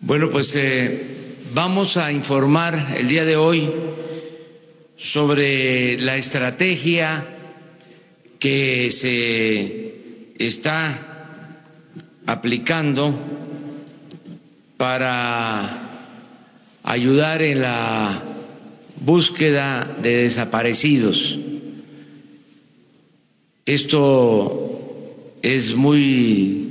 Bueno, pues eh, vamos a informar el día de hoy sobre la estrategia que se está aplicando para ayudar en la búsqueda de desaparecidos. Esto es muy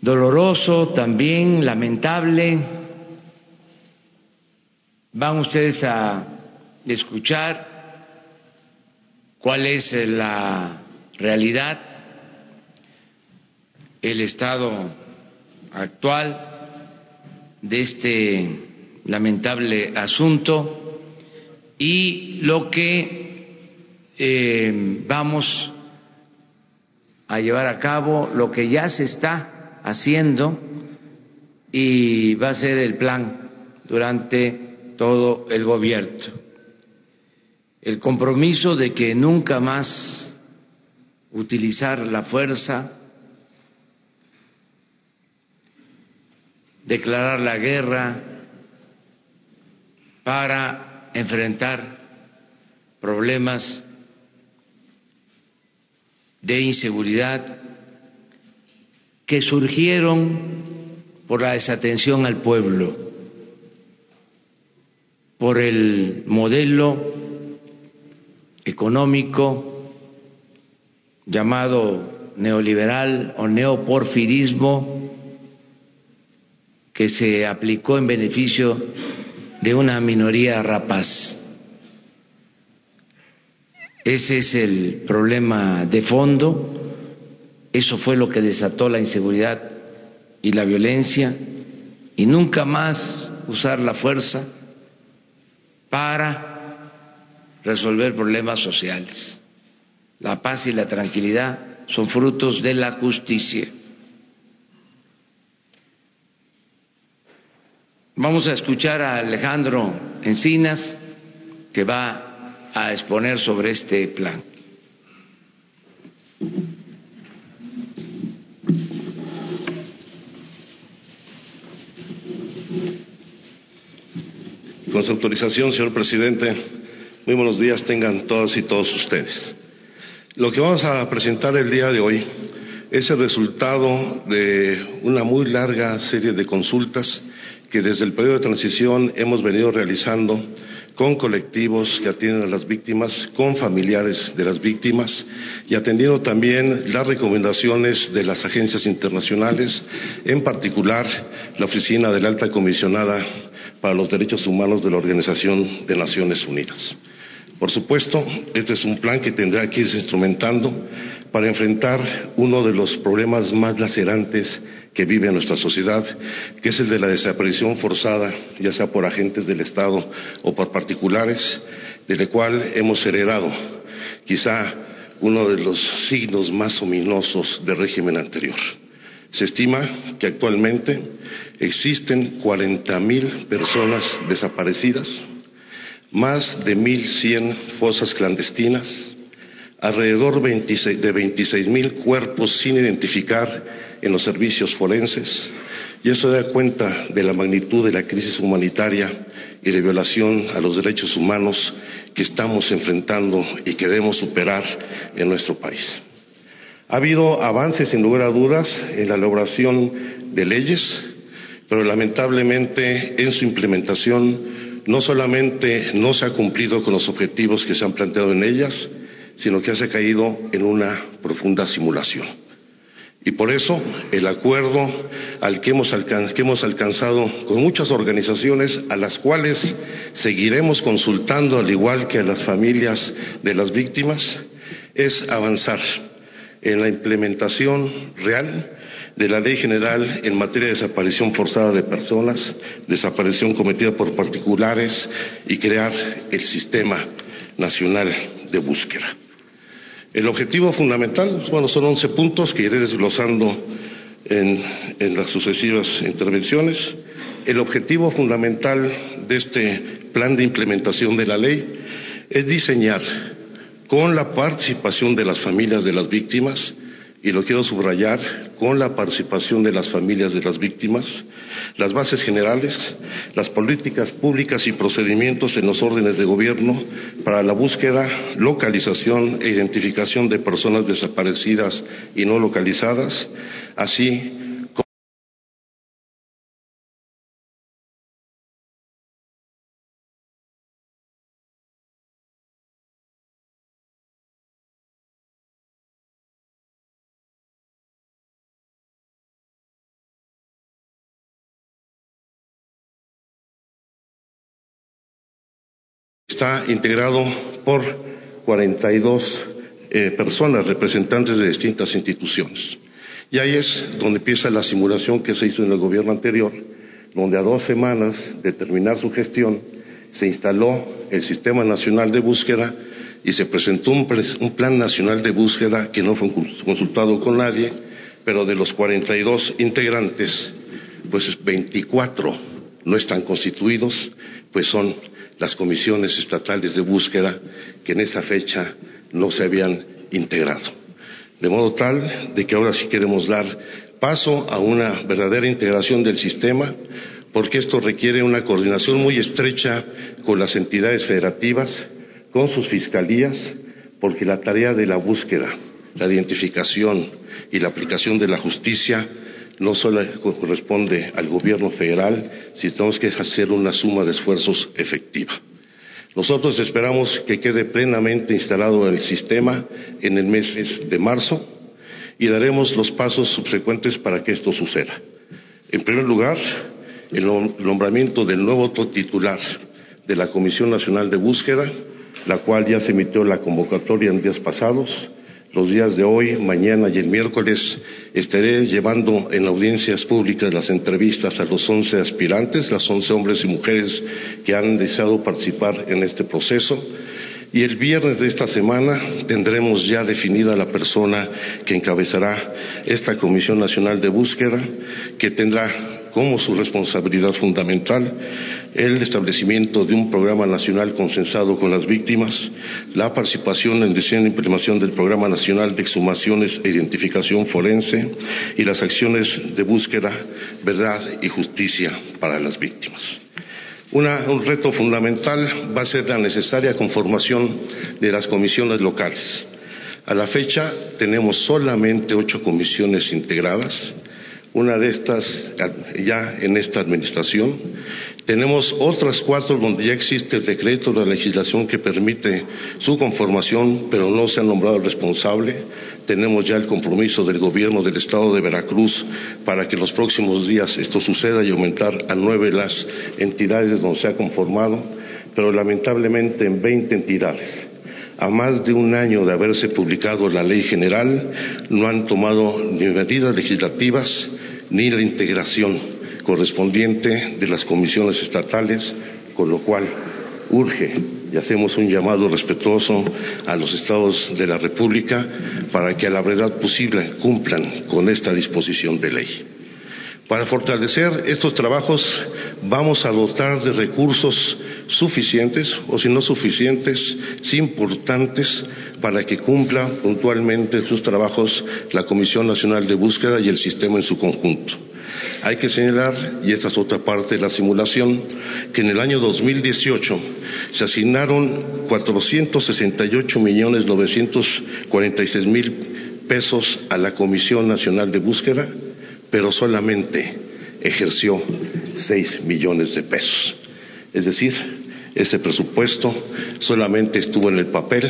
doloroso también, lamentable. Van ustedes a escuchar cuál es la realidad, el estado actual de este lamentable asunto y lo que eh, vamos a llevar a cabo, lo que ya se está haciendo y va a ser el plan durante todo el gobierno. El compromiso de que nunca más utilizar la fuerza, declarar la guerra para enfrentar problemas de inseguridad que surgieron por la desatención al pueblo, por el modelo económico llamado neoliberal o neoporfirismo que se aplicó en beneficio de una minoría rapaz. Ese es el problema de fondo eso fue lo que desató la inseguridad y la violencia y nunca más usar la fuerza para resolver problemas sociales. La paz y la tranquilidad son frutos de la justicia. Vamos a escuchar a Alejandro Encinas, que va a exponer sobre este plan. Con su autorización, señor presidente, muy buenos días tengan todas y todos ustedes. Lo que vamos a presentar el día de hoy es el resultado de una muy larga serie de consultas que desde el periodo de transición hemos venido realizando con colectivos que atienden a las víctimas, con familiares de las víctimas y atendiendo también las recomendaciones de las agencias internacionales, en particular la Oficina de la Alta Comisionada para los Derechos Humanos de la Organización de Naciones Unidas. Por supuesto, este es un plan que tendrá que irse instrumentando para enfrentar uno de los problemas más lacerantes que vive nuestra sociedad, que es el de la desaparición forzada, ya sea por agentes del Estado o por particulares, del cual hemos heredado quizá uno de los signos más ominosos del régimen anterior. Se estima que actualmente existen 40.000 personas desaparecidas, más de 1.100 fosas clandestinas, alrededor de 26.000 cuerpos sin identificar en los servicios forenses, y eso da cuenta de la magnitud de la crisis humanitaria y de violación a los derechos humanos que estamos enfrentando y que debemos superar en nuestro país. Ha habido avances, sin lugar a dudas, en la elaboración de leyes, pero lamentablemente en su implementación no solamente no se ha cumplido con los objetivos que se han planteado en ellas, sino que se ha caído en una profunda simulación. Y por eso el acuerdo al que hemos, que hemos, alcanzado con muchas organizaciones, a las cuales seguiremos consultando, al igual que a las familias de las víctimas, es avanzar en la implementación real de la Ley General en materia de desaparición forzada de personas, desaparición cometida por particulares y crear el Sistema Nacional de Búsqueda. El objetivo fundamental, bueno, son once puntos que iré desglosando en, en las sucesivas intervenciones. El objetivo fundamental de este plan de implementación de la ley es diseñar con la participación de las familias de las víctimas y lo quiero subrayar, con la participación de las familias de las víctimas, las bases generales, las políticas públicas y procedimientos en los órdenes de gobierno para la búsqueda, localización e identificación de personas desaparecidas y no localizadas, así está integrado por 42 eh, personas, representantes de distintas instituciones. Y ahí es donde empieza la simulación que se hizo en el gobierno anterior, donde a dos semanas de terminar su gestión se instaló el Sistema Nacional de Búsqueda y se presentó un, un Plan Nacional de Búsqueda que no fue consultado con nadie, pero de los 42 integrantes, pues 24 no están constituidos, pues son las comisiones estatales de búsqueda que en esa fecha no se habían integrado. De modo tal de que ahora sí queremos dar paso a una verdadera integración del sistema, porque esto requiere una coordinación muy estrecha con las entidades federativas, con sus fiscalías, porque la tarea de la búsqueda, la identificación y la aplicación de la justicia no solo corresponde al gobierno federal, sino que hacer una suma de esfuerzos efectiva. Nosotros esperamos que quede plenamente instalado el sistema en el mes de marzo y daremos los pasos subsecuentes para que esto suceda. En primer lugar, el nombramiento del nuevo titular de la Comisión Nacional de Búsqueda, la cual ya se emitió la convocatoria en días pasados, los días de hoy, mañana y el miércoles estaré llevando en audiencias públicas las entrevistas a los once aspirantes, las once hombres y mujeres que han deseado participar en este proceso. Y el viernes de esta semana tendremos ya definida la persona que encabezará esta Comisión Nacional de Búsqueda, que tendrá como su responsabilidad fundamental el establecimiento de un programa nacional consensado con las víctimas, la participación en diseño e implementación del Programa Nacional de Exhumaciones e Identificación Forense y las acciones de búsqueda, verdad y justicia para las víctimas. un reto fundamental va a ser la necesaria conformación de las comisiones locales. A la fecha tenemos solamente ocho comisiones integradas, una de estas ya en esta administración. Tenemos otras cuatro donde ya existe el decreto, la legislación que permite su conformación, pero no se ha nombrado el responsable. Tenemos ya el compromiso del gobierno del estado de Veracruz para que en los próximos días esto suceda y aumentar a nueve las entidades donde se ha conformado, pero lamentablemente en veinte entidades a más de un año de haberse publicado la ley general, no han tomado ni medidas legislativas ni la integración correspondiente de las comisiones estatales, con lo cual urge y hacemos un llamado respetuoso a los estados de la República para que a la brevedad posible cumplan con esta disposición de ley. Para fortalecer estos trabajos vamos a dotar de recursos suficientes o si no suficientes, sí importantes para que cumpla puntualmente sus trabajos la Comisión Nacional de Búsqueda y el sistema en su conjunto. Hay que señalar, y esta es otra parte de la simulación, que en el año 2018 se asignaron 468 millones 946 mil pesos a la Comisión Nacional de Búsqueda, pero solamente ejerció 6 millones de pesos. Es decir, ese presupuesto solamente estuvo en el papel,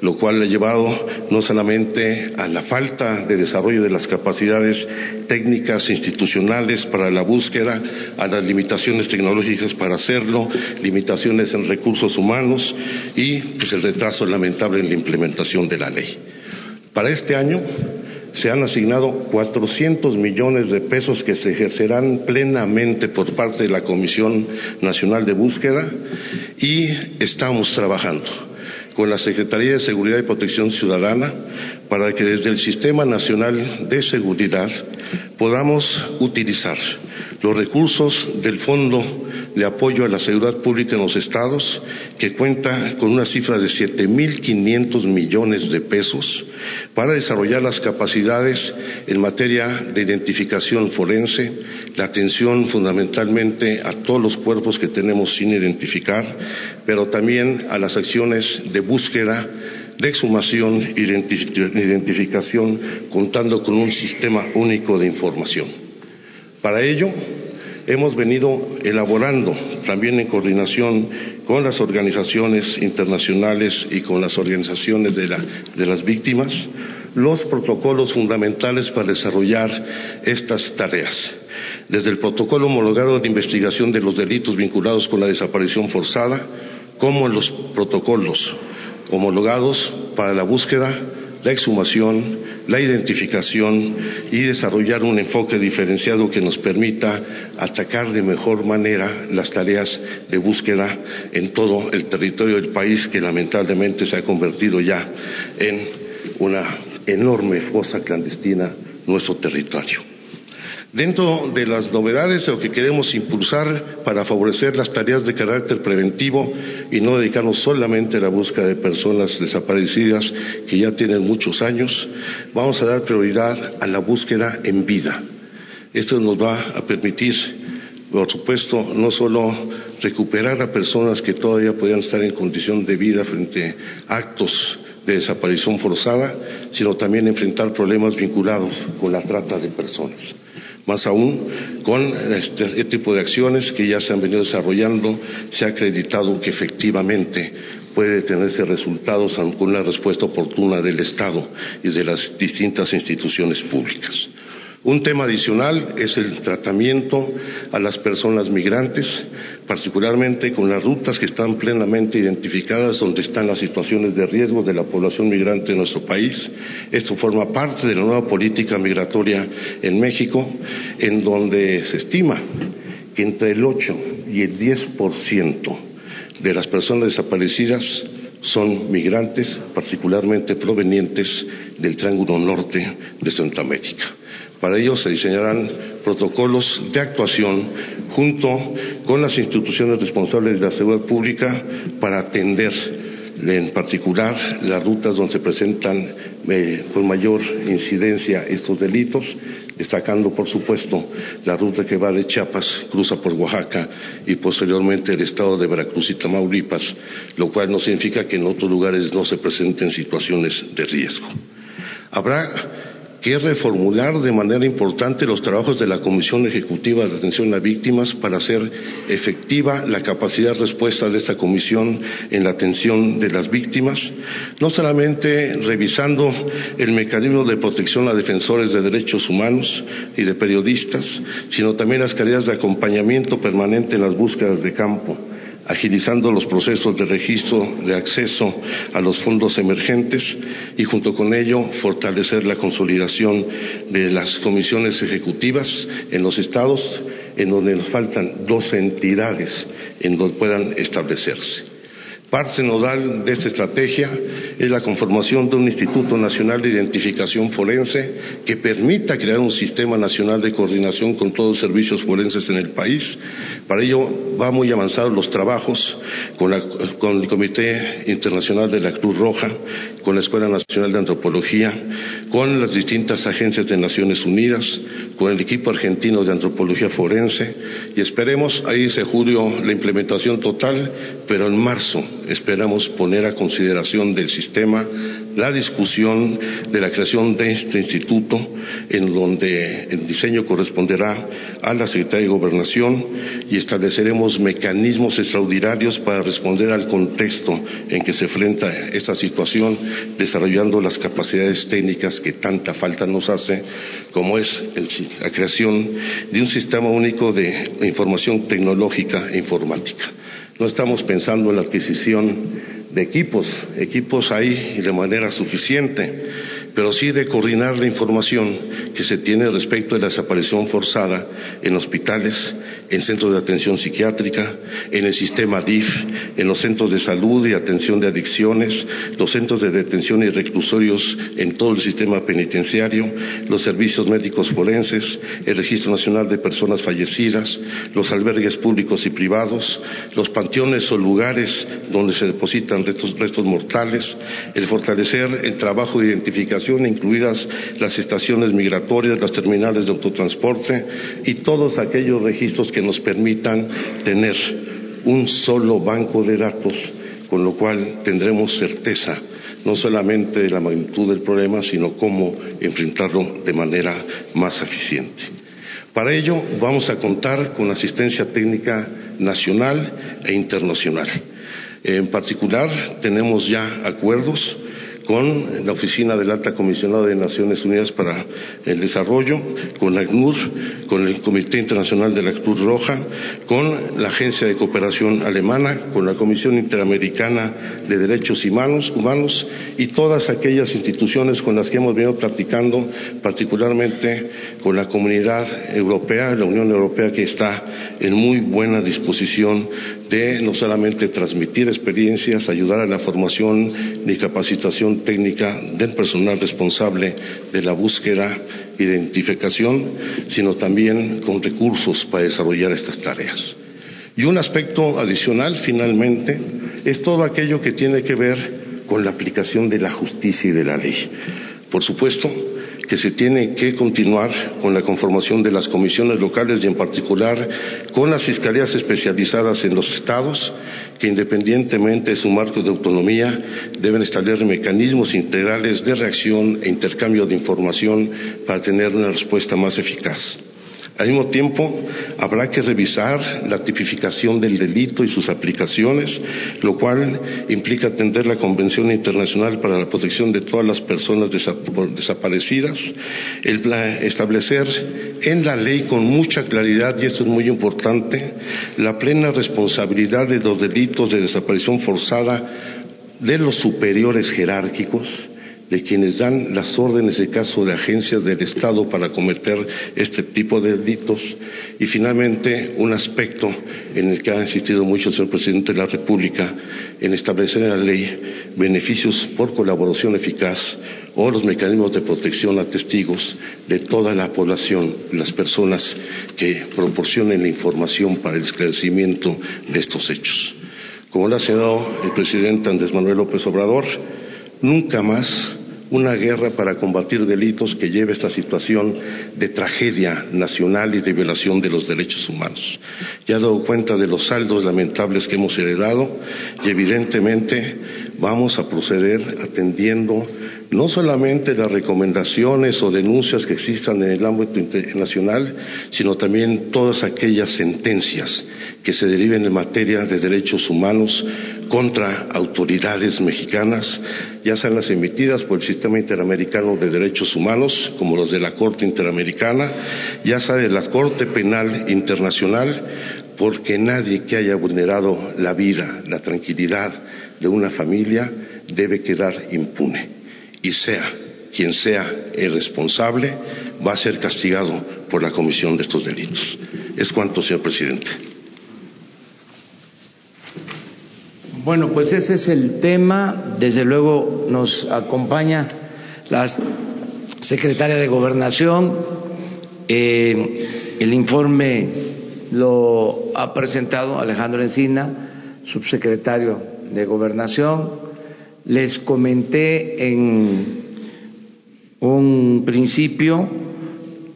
lo cual ha llevado no solamente a la falta de desarrollo de las capacidades técnicas institucionales para la búsqueda, a las limitaciones tecnológicas para hacerlo, limitaciones en recursos humanos y pues el retraso lamentable en la implementación de la ley. Para este año se han asignado 400 millones de pesos que se ejercerán plenamente por parte de la Comisión Nacional de Búsqueda y estamos trabajando con la Secretaría de Seguridad y Protección Ciudadana para que desde el Sistema Nacional de Seguridad podamos utilizar los recursos del Fondo de Apoyo a la Seguridad Pública en los estados, que cuenta con una cifra de 7.500 millones de pesos, para desarrollar las capacidades en materia de identificación forense, la atención fundamentalmente a todos los cuerpos que tenemos sin identificar, pero también a las acciones de búsqueda de exhumación identificación contando con un sistema único de información. Para ello, hemos venido elaborando, también en coordinación con las organizaciones internacionales y con las organizaciones de, las víctimas, los protocolos fundamentales para desarrollar estas tareas. Desde el protocolo homologado de investigación de los delitos vinculados con la desaparición forzada, como los protocolos homologados para la búsqueda, la exhumación, la identificación y desarrollar un enfoque diferenciado que nos permita atacar de mejor manera las tareas de búsqueda en todo el territorio del país que lamentablemente se ha convertido ya en una enorme fosa clandestina nuestro territorio. Dentro de las novedades de lo que queremos impulsar para favorecer las tareas de carácter preventivo y no dedicarnos solamente a la búsqueda de personas desaparecidas que ya tienen muchos años, vamos a dar prioridad a la búsqueda en vida. Esto nos va a permitir, por supuesto, no solo recuperar a personas que todavía podían estar en condición de vida frente a actos de desaparición forzada, sino también enfrentar problemas vinculados con la trata de personas. Más aún, con este, este, tipo de acciones que ya se han venido desarrollando, se ha acreditado que efectivamente puede tenerse resultados con la respuesta oportuna del Estado y de las distintas instituciones públicas. Un tema adicional es el tratamiento a las personas migrantes, particularmente con las rutas que están plenamente identificadas donde están las situaciones de riesgo de la población migrante en nuestro país. Esto forma parte de la nueva política migratoria en México, en donde se estima que entre el 8 y el 10% de las personas desaparecidas son migrantes, particularmente provenientes del Triángulo Norte de Centroamérica. Para ello se diseñarán protocolos de actuación junto con las instituciones responsables de la seguridad pública para atender en particular las rutas donde se presentan eh, con mayor incidencia estos delitos, destacando por supuesto la ruta que va de Chiapas, cruza por Oaxaca y posteriormente el estado de Veracruz y Tamaulipas, lo cual no significa que en otros lugares no se presenten situaciones de riesgo. Habrá que reformular de manera importante los trabajos de la Comisión Ejecutiva de Atención a Víctimas para hacer efectiva la capacidad de respuesta de esta comisión en la atención de las víctimas, no solamente revisando el mecanismo de protección a defensores de derechos humanos y de periodistas, sino también las tareas de acompañamiento permanente en las búsquedas de campo agilizando los procesos de registro de acceso a los fondos emergentes y junto con ello fortalecer la consolidación de las comisiones ejecutivas en los estados en donde nos faltan dos entidades en donde puedan establecerse. Parte nodal de esta estrategia es la conformación de un Instituto Nacional de Identificación Forense que permita crear un sistema nacional de coordinación con todos los servicios forenses en el país. Para ello va muy avanzados los trabajos con, con el Comité Internacional de la Cruz Roja, con la Escuela Nacional de Antropología, con las distintas agencias de Naciones Unidas, con el equipo argentino de antropología forense y esperemos, ahí dice julio, la implementación total, pero en marzo esperamos poner a consideración del sistema la discusión de la creación de este instituto, en donde el diseño corresponderá a la Secretaría de Gobernación y estableceremos mecanismos extraordinarios para responder al contexto en que se enfrenta esta situación, desarrollando las capacidades técnicas que tanta falta nos hace, como es la creación de un sistema único de información tecnológica e informática. No estamos pensando en la adquisición de equipos, equipos ahí de manera suficiente, pero sí de coordinar la información que se tiene respecto de la desaparición forzada en hospitales en centros de atención psiquiátrica, en el sistema DIF, en los centros de salud y atención de adicciones, los centros de detención y reclusorios en todo el sistema penitenciario, los servicios médicos forenses, el Registro Nacional de Personas Fallecidas, los albergues públicos y privados, los panteones o lugares donde se depositan restos, mortales, el fortalecer el trabajo de identificación, incluidas las estaciones migratorias, las terminales de autotransporte y todos aquellos registros que nos permitan tener un solo banco de datos, con lo cual tendremos certeza no solamente de la magnitud del problema, sino cómo enfrentarlo de manera más eficiente. Para ello vamos a contar con asistencia técnica nacional e internacional. En particular, tenemos ya acuerdos con la Oficina del Alta Comisionado de Naciones Unidas para el Desarrollo, con ACNUR, con el Comité Internacional de la Cruz Roja, con la Agencia de Cooperación Alemana, con la Comisión Interamericana de Derechos Humanos, humanos y todas aquellas instituciones con las que hemos venido platicando, particularmente con la Comunidad Europea, la Unión Europea, que está en muy buena disposición de no solamente transmitir experiencias, ayudar a la formación y capacitación técnica del personal responsable de la búsqueda identificación, sino también con recursos para desarrollar estas tareas. Y un aspecto adicional, finalmente, es todo aquello que tiene que ver con la aplicación de la justicia y de la ley. Por supuesto, que se tiene que continuar con la conformación de las comisiones locales y en particular con las fiscalías especializadas en los estados que independientemente de su marco de autonomía deben establecer mecanismos integrales de reacción e intercambio de información para tener una respuesta más eficaz. Al mismo tiempo, habrá que revisar la tipificación del delito y sus aplicaciones, lo cual implica atender la Convención Internacional para la Protección de todas las personas desaparecidas, el establecer en la ley con mucha claridad, y esto es muy importante, la plena responsabilidad de los delitos de desaparición forzada de los superiores jerárquicos, de quienes dan las órdenes en caso de agencias del Estado para cometer este tipo de delitos y finalmente un aspecto en el que ha insistido mucho el señor presidente de la República en establecer en la ley beneficios por colaboración eficaz o los mecanismos de protección a testigos de toda la población, las personas que proporcionen la información para el esclarecimiento de estos hechos. Como lo ha señalado el presidente Andrés Manuel López Obrador, nunca más una guerra para combatir delitos que lleve a esta situación de tragedia nacional y de violación de los derechos humanos. Ya he dado cuenta de los saldos lamentables que hemos heredado y evidentemente vamos a proceder atendiendo no solamente las recomendaciones o denuncias que existan en el ámbito internacional, sino también todas aquellas sentencias que se deriven en materia de derechos humanos contra autoridades mexicanas, ya sean las emitidas por el Sistema Interamericano de Derechos Humanos, como los de la Corte Interamericana, ya sea de la Corte Penal Internacional, porque nadie que haya vulnerado la vida, la tranquilidad de una familia debe quedar impune y sea quien sea el responsable, va a ser castigado por la comisión de estos delitos. Es cuanto, señor presidente. Bueno, pues ese es el tema. Desde luego nos acompaña la secretaria de Gobernación. Eh, el informe lo ha presentado Alejandro Encina, subsecretario de Gobernación les comenté en un principio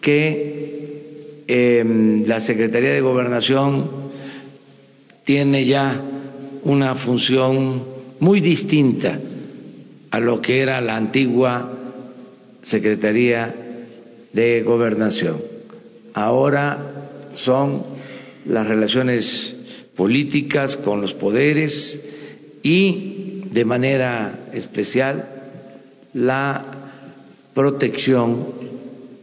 que em, la Secretaría de Gobernación tiene ya una función muy distinta a lo que era la antigua Secretaría de Gobernación. Ahora son las relaciones políticas con los poderes y de manera especial la protección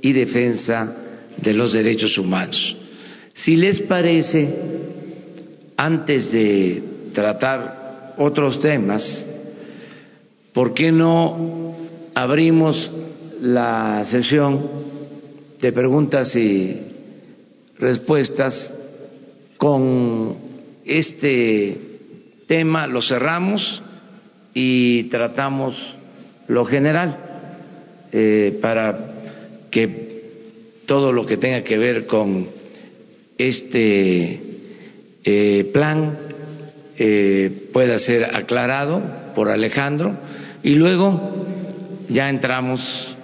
y defensa de los derechos humanos. Si les parece, antes de tratar otros temas, ¿por qué no abrimos la sesión de preguntas y respuestas con este tema lo cerramos y tratamos lo general eh, para que todo lo que tenga que ver con este eh, plan eh, pueda ser aclarado por Alejandro y luego ya entramos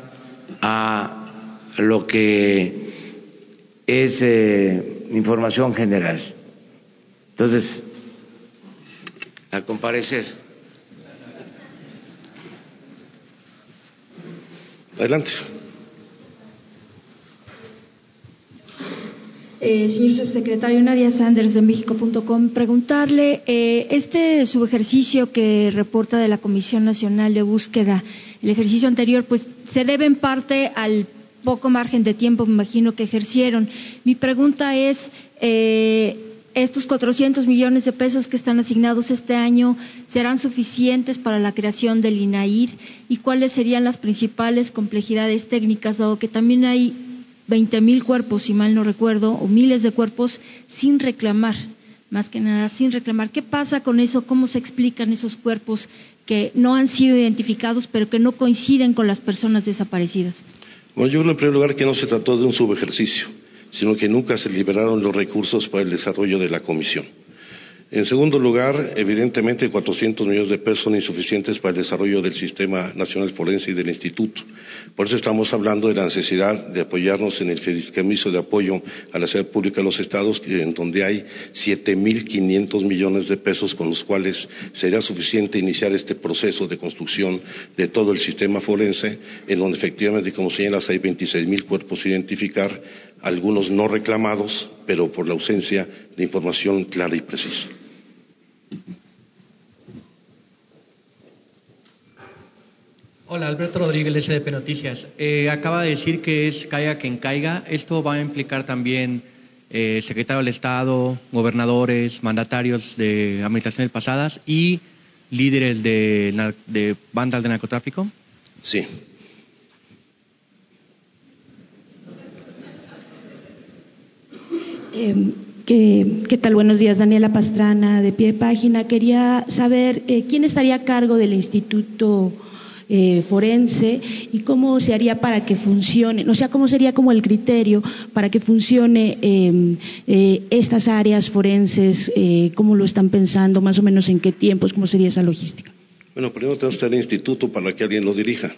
a lo que es información general. Entonces, a comparecer. Adelante. Eh, señor subsecretario Nadia Sanders de México.com, preguntarle, eh, este subejercicio que reporta de la Comisión Nacional de Búsqueda, el ejercicio anterior, pues se debe en parte al poco margen de tiempo, me imagino, que ejercieron. Mi pregunta es, eh, estos 400 millones de pesos que están asignados este año serán suficientes para la creación del INAIR y cuáles serían las principales complejidades técnicas, dado que también hay 20 mil cuerpos, si mal no recuerdo, o miles de cuerpos sin reclamar, más que nada sin reclamar. ¿Qué pasa con eso? ¿Cómo se explican esos cuerpos que no han sido identificados, pero que no coinciden con las personas desaparecidas? Bueno, yo creo en primer lugar que no se trató de un subejercicio sino que nunca se liberaron los recursos para el desarrollo de la comisión. En segundo lugar, evidentemente 400 millones de pesos son insuficientes para el desarrollo del Sistema Nacional Forense y del Instituto. Por eso estamos hablando de la necesidad de apoyarnos en el fideicomiso de apoyo a la seguridad pública de los estados, en donde hay 7.500 millones de pesos con los cuales sería suficiente iniciar este proceso de construcción de todo el sistema forense, en donde efectivamente, como señalas, hay 26.000 cuerpos a identificar, algunos no reclamados, pero por la ausencia de información clara y precisa. Hola, Alberto Rodríguez, SDP Noticias. Eh, acaba de decir que es caiga quien caiga. ¿Esto va a implicar también eh, secretario del Estado, gobernadores, mandatarios de administraciones pasadas y líderes de, de bandas de narcotráfico? Sí. Eh, ¿qué, tal? Buenos días, Daniela Pastrana, de pie de página. Quería saber eh, quién estaría a cargo del Instituto eh, Forense y cómo se haría para que funcione, o sea, cómo sería como el criterio para que funcione em, estas áreas forenses, cómo lo están pensando, más o menos en qué tiempos, cómo sería esa logística. Bueno, primero tenemos que tener instituto para que alguien lo dirija.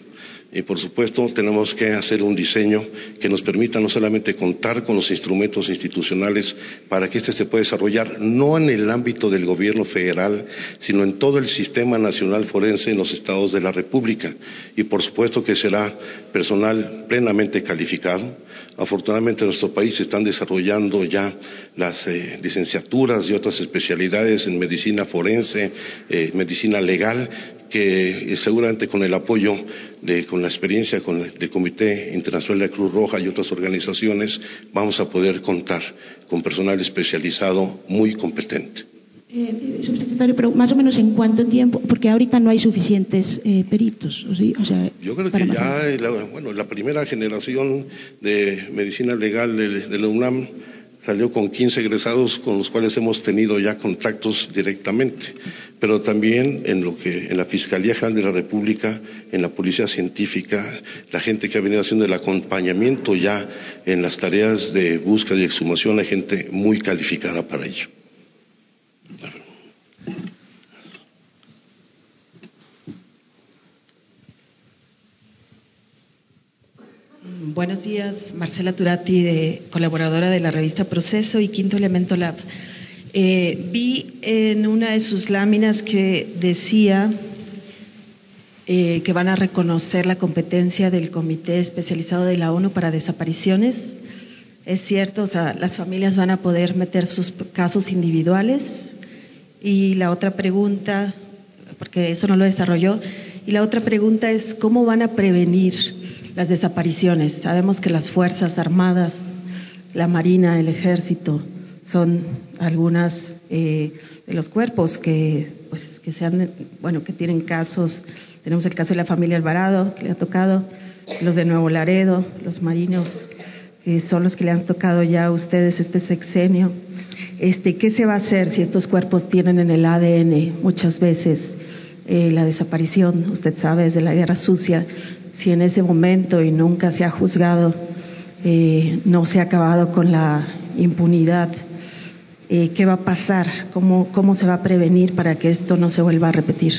Y por supuesto tenemos que hacer un diseño que nos permita no solamente contar con los instrumentos institucionales para que éste se pueda desarrollar, no en el ámbito del gobierno federal, sino en todo el sistema nacional forense en los estados de la República. Y por supuesto que será personal plenamente calificado. Afortunadamente en nuestro país se están desarrollando ya las eh, licenciaturas y otras especialidades en medicina forense, eh, medicina legal, que seguramente con el apoyo, de, con la experiencia con el, del Comité Internacional de la Cruz Roja y otras organizaciones, vamos a poder contar con personal especializado muy competente. Eh, subsecretario, pero más o menos en cuánto tiempo, porque ahorita no hay suficientes eh, peritos. O sea, Yo creo que ya, la, bueno, la primera generación de medicina legal de, de la UNAM salió con 15 egresados con los cuales hemos tenido ya contactos directamente, pero también en lo que en la Fiscalía General de la República, en la Policía Científica, la gente que ha venido haciendo el acompañamiento ya en las tareas de búsqueda y exhumación, hay gente muy calificada para ello. Buenos días, Marcela Turati, de, colaboradora de la revista Proceso y Quinto Elemento Lab. Eh, vi en una de sus láminas que decía eh, que van a reconocer la competencia del Comité Especializado de la ONU para Desapariciones. Es cierto, o sea, las familias van a poder meter sus casos individuales. Y la otra pregunta, porque eso no lo desarrolló, y la otra pregunta es cómo van a prevenir las desapariciones. Sabemos que las Fuerzas Armadas, la Marina, el Ejército, son algunas eh, de los cuerpos que, pues, que sean, bueno, que tienen casos. Tenemos el caso de la familia Alvarado, que le ha tocado, los de Nuevo Laredo, los marinos, que son los que le han tocado ya a ustedes este sexenio. Este, ¿Qué se va a hacer si estos cuerpos tienen en el ADN muchas veces eh, la desaparición? Usted sabe, desde la guerra sucia, si en ese momento y nunca se ha juzgado, eh, no se ha acabado con la impunidad, eh, ¿qué va a pasar? ¿Cómo, ¿Cómo se va a prevenir para que esto no se vuelva a repetir?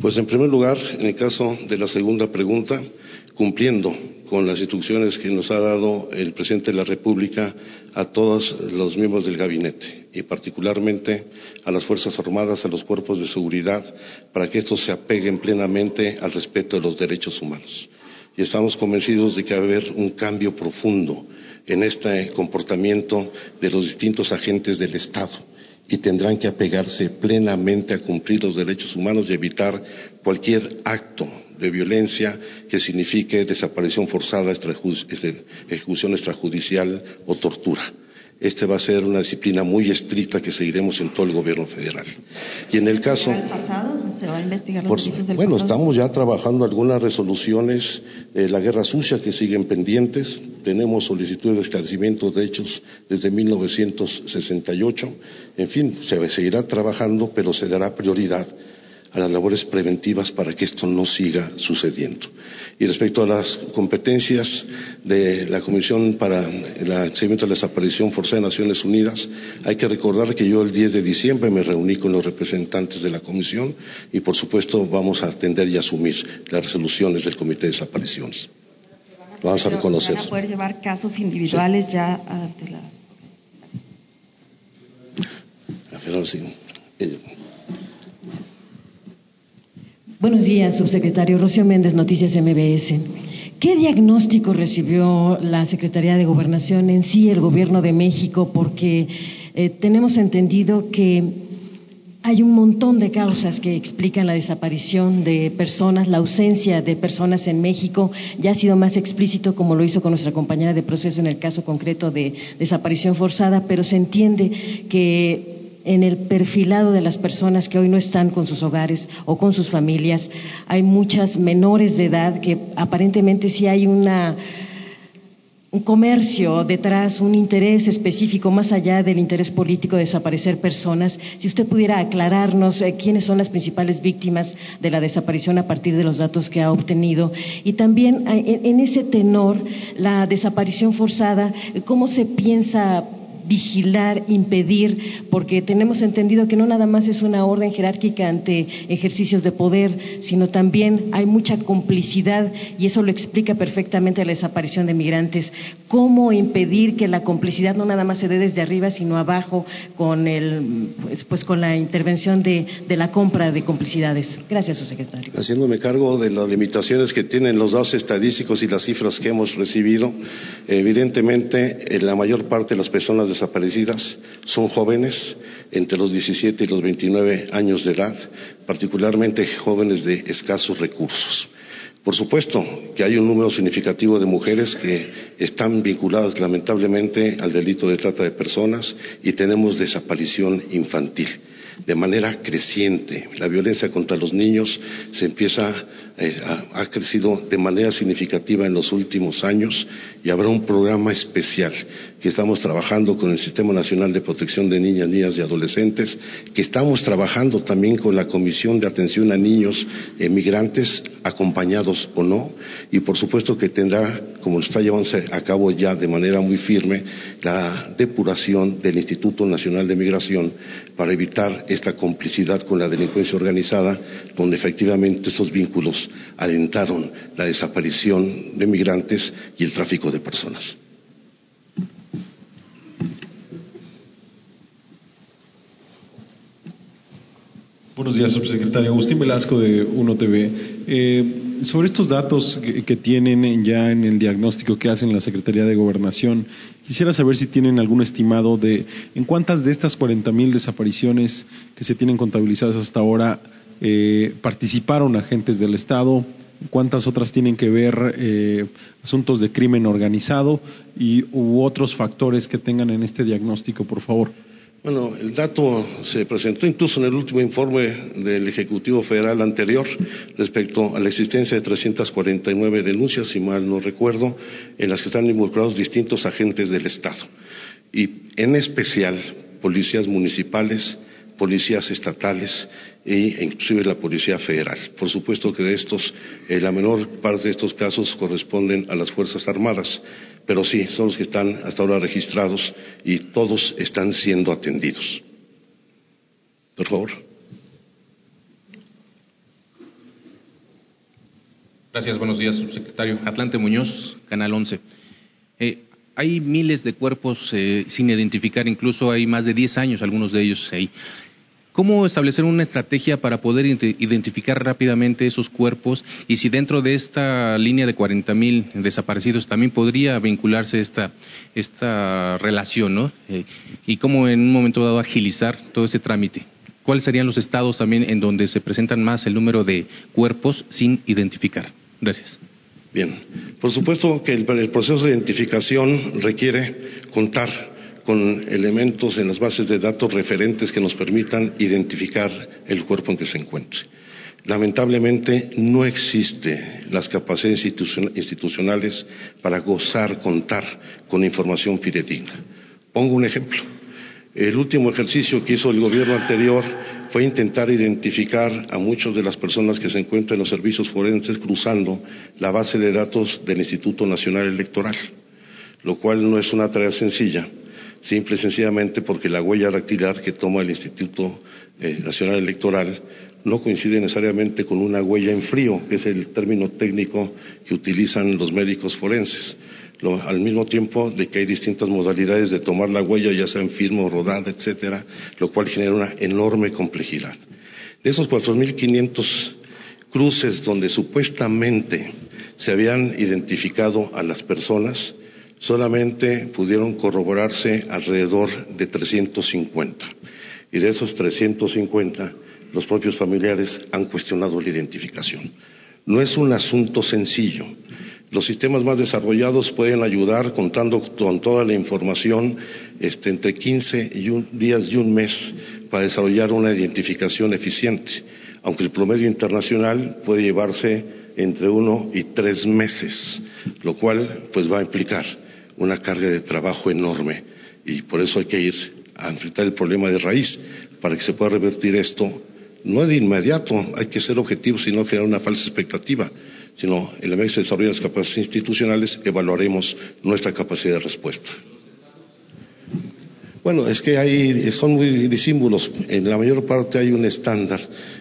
Pues en primer lugar, en el caso de la segunda pregunta, cumpliendo con las instrucciones que nos ha dado el presidente de la República a todos los miembros del gabinete y particularmente a las Fuerzas Armadas, a los cuerpos de seguridad, para que estos se apeguen plenamente al respeto de los derechos humanos. Y estamos convencidos de que va a haber un cambio profundo en este comportamiento de los distintos agentes del Estado y tendrán que apegarse plenamente a cumplir los derechos humanos y evitar cualquier acto de violencia que signifique desaparición forzada, ejecución extrajudicial o tortura. Esta va a ser una disciplina muy estricta que seguiremos en todo el gobierno federal. Y en el caso. ¿Se va a investigar bueno, estamos ya trabajando algunas resoluciones de la guerra sucia que siguen pendientes. Tenemos solicitudes de esclarecimiento de hechos desde 1968. En fin, se seguirá trabajando, pero se dará prioridad a las labores preventivas para que esto no siga sucediendo. Y respecto a las competencias de la Comisión para el Seguimiento de la Desaparición Forzada de Naciones Unidas, hay que recordar que yo el 10 de diciembre me reuní con los representantes de la Comisión y, por supuesto, vamos a atender y asumir las resoluciones del Comité de Desapariciones. Vamos a reconocer. ¿Van a poder llevar casos individuales ya ante la... Sí. Buenos días, subsecretario. Rocío Méndez, Noticias MBS. ¿Qué diagnóstico recibió la Secretaría de Gobernación en sí, el Gobierno de México? Porque eh, tenemos entendido que hay un montón de causas que explican la desaparición de personas, la ausencia de personas en México. Ya ha sido más explícito, como lo hizo con nuestra compañera de proceso en el caso concreto de desaparición forzada, pero se entiende que en el perfilado de las personas que hoy no están con sus hogares o con sus familias. Hay muchas menores de edad que aparentemente sí hay una un comercio detrás, un interés específico más allá del interés político de desaparecer personas. Si usted pudiera aclararnos eh, quiénes son las principales víctimas de la desaparición a partir de los datos que ha obtenido. Y también eh, en ese tenor, la desaparición forzada, ¿cómo se piensa vigilar, impedir, porque tenemos entendido que no nada más es una orden jerárquica ante ejercicios de poder, sino también hay mucha complicidad y eso lo explica perfectamente la desaparición de migrantes. ¿Cómo impedir que la complicidad no nada más se dé desde arriba, sino abajo con el, pues, pues con la intervención de, la compra de complicidades? Gracias, subsecretario. Haciéndome cargo de las limitaciones que tienen los datos estadísticos y las cifras que hemos recibido, evidentemente la mayor parte de las personas desaparecidas son jóvenes entre los 17 y los 29 años de edad, particularmente jóvenes de escasos recursos. Por supuesto que hay un número significativo de mujeres que están vinculadas lamentablemente al delito de trata de personas y tenemos desaparición infantil de manera creciente. La violencia contra los niños se empieza eh, ha, crecido de manera significativa en los últimos años y habrá un programa especial que estamos trabajando con el Sistema Nacional de Protección de Niñas, Niñas y Adolescentes, que estamos trabajando también con la Comisión de Atención a Niños Migrantes, acompañados o no, y por supuesto que tendrá, como lo está llevándose a cabo ya de manera muy firme, la depuración del Instituto Nacional de Migración para evitar esta complicidad con la delincuencia organizada, donde efectivamente esos vínculos alentaron la desaparición de migrantes y el tráfico de personas. Buenos días, subsecretario. Agustín Velasco de Uno TV. Eh, sobre estos datos que, tienen ya en el diagnóstico que hacen la Secretaría de Gobernación, quisiera saber si tienen algún estimado de en cuántas de estas 40.000 desapariciones que se tienen contabilizadas hasta ahora eh, participaron agentes del Estado, cuántas otras tienen que ver eh, asuntos de crimen organizado y u otros factores que tengan en este diagnóstico, por favor. Bueno, el dato se presentó incluso en el último informe del Ejecutivo Federal anterior respecto a la existencia de 349 denuncias, si mal no recuerdo, en las que están involucrados distintos agentes del Estado. Y en especial policías municipales, policías estatales e inclusive la Policía Federal. Por supuesto que de estos, eh, la menor parte de estos casos corresponden a las Fuerzas Armadas, pero sí, son los que están hasta ahora registrados y todos están siendo atendidos. Por favor. Gracias, buenos días, subsecretario. Atlante Muñoz, Canal 11. Eh, hay miles de cuerpos eh, sin identificar, incluso hay más de 10 años algunos de ellos ahí. ¿Cómo establecer una estrategia para poder identificar rápidamente esos cuerpos y si dentro de esta línea de 40 mil desaparecidos también podría vincularse esta, esta relación, ¿no? Eh, y cómo en un momento dado agilizar todo ese trámite. ¿Cuáles serían los estados también en donde se presentan más el número de cuerpos sin identificar? Gracias. Bien, por supuesto que el proceso de identificación requiere contar con elementos en las bases de datos referentes que nos permitan identificar el cuerpo en que se encuentre. Lamentablemente no existe las capacidades institucionales para gozar, contar con información fidedigna. Pongo un ejemplo. El último ejercicio que hizo el gobierno anterior fue intentar identificar a muchas de las personas que se encuentran en los servicios forenses cruzando la base de datos del Instituto Nacional Electoral, lo cual no es una tarea sencilla simple y sencillamente porque la huella dactilar que toma el Instituto eh, Nacional Electoral no coincide necesariamente con una huella en frío, que es el término técnico que utilizan los médicos forenses. al mismo tiempo de que hay distintas modalidades de tomar la huella, ya sea en firma rodada, etcétera, lo cual genera una enorme complejidad. De esos 4.500 cruces donde supuestamente se habían identificado a las personas, solamente pudieron corroborarse alrededor de 350. Y de esos 350, los propios familiares han cuestionado la identificación. No es un asunto sencillo. Los sistemas más desarrollados pueden ayudar contando con toda la información este, entre 15 días y un mes para desarrollar una identificación eficiente, aunque el promedio internacional puede llevarse entre uno y tres meses, lo cual pues va a implicar una carga de trabajo enorme y por eso hay que ir a enfrentar el problema de raíz para que se pueda revertir esto. No de inmediato, hay que ser objetivos y no generar una falsa expectativa, sino en la medida que se desarrollen las capacidades institucionales, evaluaremos nuestra capacidad de respuesta. Bueno, es que hay, son muy disímbolos. En la mayor parte hay un estándar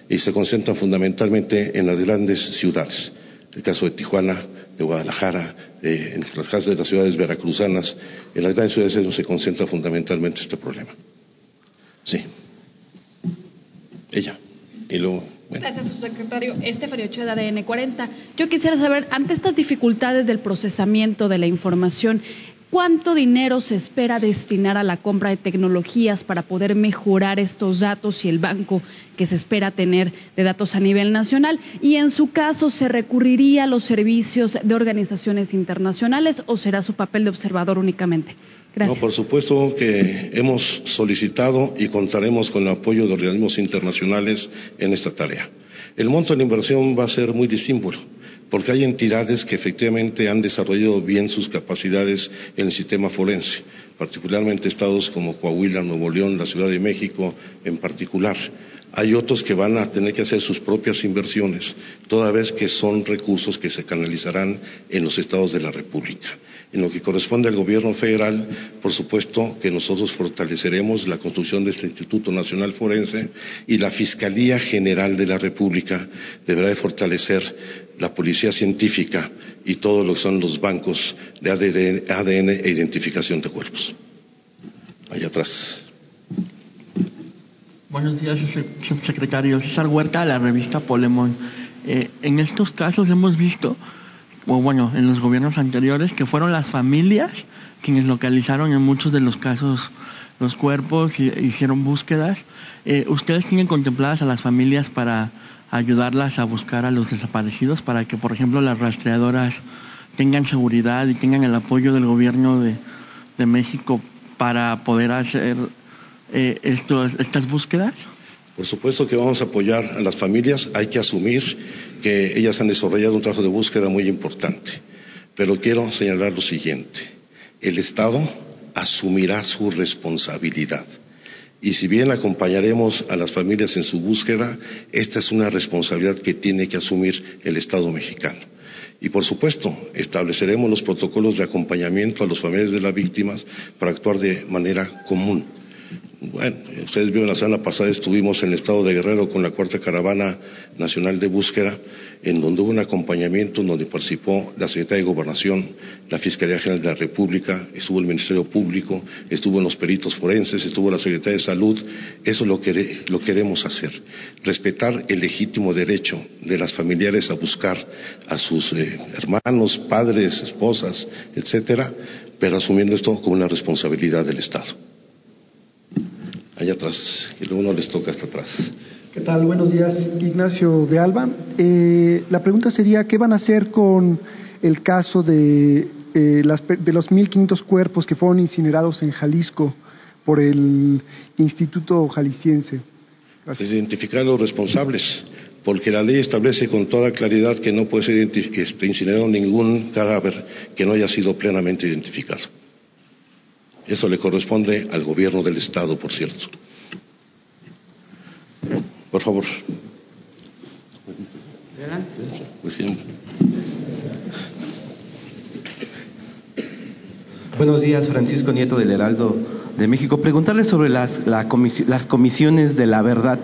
y se concentran fundamentalmente en las grandes ciudades. El caso de Tijuana, de Guadalajara, en las casas de las ciudades veracruzanas, en las grandes ciudades es donde se concentra fundamentalmente este problema. Sí. Ella. Y luego. Bueno. Gracias, subsecretario. Estefanio de ADN 40. Yo quisiera saber, ante estas dificultades del procesamiento de la información, ¿Cuánto dinero se espera destinar a la compra de tecnologías para poder mejorar estos datos y el banco que se espera tener de datos a nivel nacional? Y en su caso, ¿se recurriría a los servicios de organizaciones internacionales o será su papel de observador únicamente? Gracias. No, por supuesto que hemos solicitado y contaremos con el apoyo de organismos internacionales en esta tarea. El monto de la inversión va a ser muy disímbolo porque hay entidades que efectivamente han desarrollado bien sus capacidades en el sistema forense, particularmente estados como Coahuila, Nuevo León, la Ciudad de México en particular. Hay otros que van a tener que hacer sus propias inversiones, toda vez que son recursos que se canalizarán en los estados de la República. En lo que corresponde al gobierno federal, por supuesto que nosotros fortaleceremos la construcción de este Instituto Nacional Forense y la Fiscalía General de la República deberá de fortalecer la policía científica y todo lo que son los bancos de ADN, e identificación de cuerpos. Allá atrás. Buenos días, subsecretario. César Huerta, de la revista Polemón. Eh, en estos casos hemos visto, o bueno, en los gobiernos anteriores, que fueron las familias quienes localizaron en muchos de los casos los cuerpos y hicieron búsquedas. Eh, ¿Ustedes tienen contempladas a las familias para ayudarlas a buscar a los desaparecidos para que, por ejemplo, las rastreadoras tengan seguridad y tengan el apoyo del gobierno de, México para poder hacer eh, estas búsquedas? Por supuesto que vamos a apoyar a las familias. Hay que asumir que ellas han desarrollado un trabajo de búsqueda muy importante. Pero quiero señalar lo siguiente. El Estado asumirá su responsabilidad. Y si bien acompañaremos a las familias en su búsqueda, esta es una responsabilidad que tiene que asumir el Estado mexicano. Y por supuesto, estableceremos los protocolos de acompañamiento a los familiares de las víctimas para actuar de manera común. Bueno, ustedes vieron la semana pasada estuvimos en el estado de Guerrero con la cuarta caravana nacional de búsqueda en donde hubo un acompañamiento, en donde participó la Secretaría de Gobernación, la Fiscalía General de la República, estuvo el Ministerio Público, estuvo los peritos forenses, estuvo la Secretaría de Salud. Eso lo, lo queremos hacer. Respetar el legítimo derecho de las familiares a buscar a sus eh, hermanos, padres, esposas, etcétera, pero asumiendo esto como una responsabilidad del Estado. Allá atrás, que luego no les toca hasta atrás. ¿Qué tal? Buenos días, Ignacio de Alba. Eh, la pregunta sería, ¿qué van a hacer con el caso de, eh, de los 1.500 cuerpos que fueron incinerados en Jalisco por el Instituto Jalisciense? Identificar a los responsables, porque la ley establece con toda claridad que no puede ser este, incinerado ningún cadáver que no haya sido plenamente identificado. Eso le corresponde al gobierno del Estado, por cierto. Por favor. Buenos días, Francisco Nieto del Heraldo de México. Preguntarle sobre las, las comisiones de la verdad.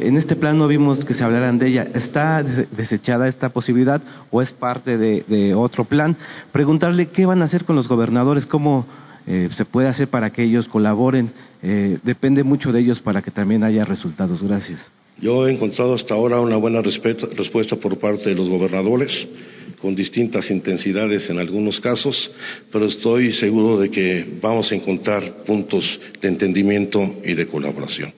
En este plan no vimos que se hablaran de ella. ¿Está desechada esta posibilidad o es parte de, otro plan? Preguntarle qué van a hacer con los gobernadores, cómo eh, se puede hacer para que ellos colaboren. Eh, depende mucho de ellos para que también haya resultados. Gracias. Yo he encontrado hasta ahora una buena respuesta por parte de los gobernadores, con distintas intensidades en algunos casos, pero estoy seguro de que vamos a encontrar puntos de entendimiento y de colaboración.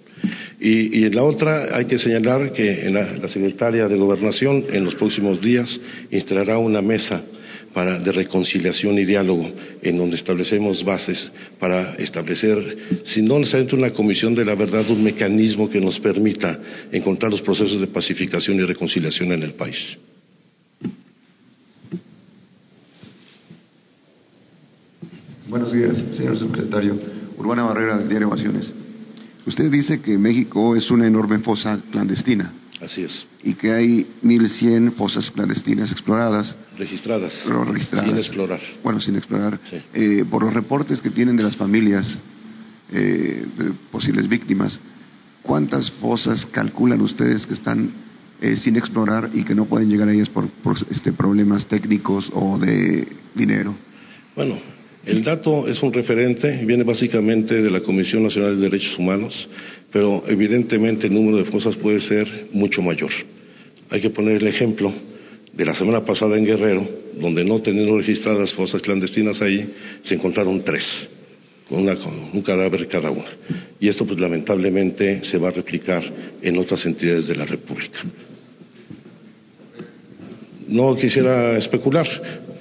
Y, en la otra hay que señalar que la secretaria de Gobernación en los próximos días instalará una mesa para, de reconciliación y diálogo, en donde establecemos bases para establecer, si no necesariamente una comisión de la verdad, un mecanismo que nos permita encontrar los procesos de pacificación y reconciliación en el país. Buenos días, señor secretario. Urbana Barrera del diario Ovaciones. Usted dice que México es una enorme fosa clandestina. Así es. Y que hay 1.100 fosas clandestinas exploradas. Registradas. Pero registradas. Sin explorar. Bueno, sin explorar. Eh, por los reportes que tienen de las familias eh, posibles víctimas, ¿cuántas fosas calculan ustedes que están eh, sin explorar y que no pueden llegar a ellas por, este, problemas técnicos o de dinero? Bueno, el dato es un referente, viene básicamente de la Comisión Nacional de Derechos Humanos, pero evidentemente el número de fosas puede ser mucho mayor. Hay que poner el ejemplo de la semana pasada en Guerrero, donde no teniendo registradas fosas clandestinas ahí, se encontraron tres, con, un cadáver cada una. Y esto pues lamentablemente se va a replicar en otras entidades de la República. No quisiera especular,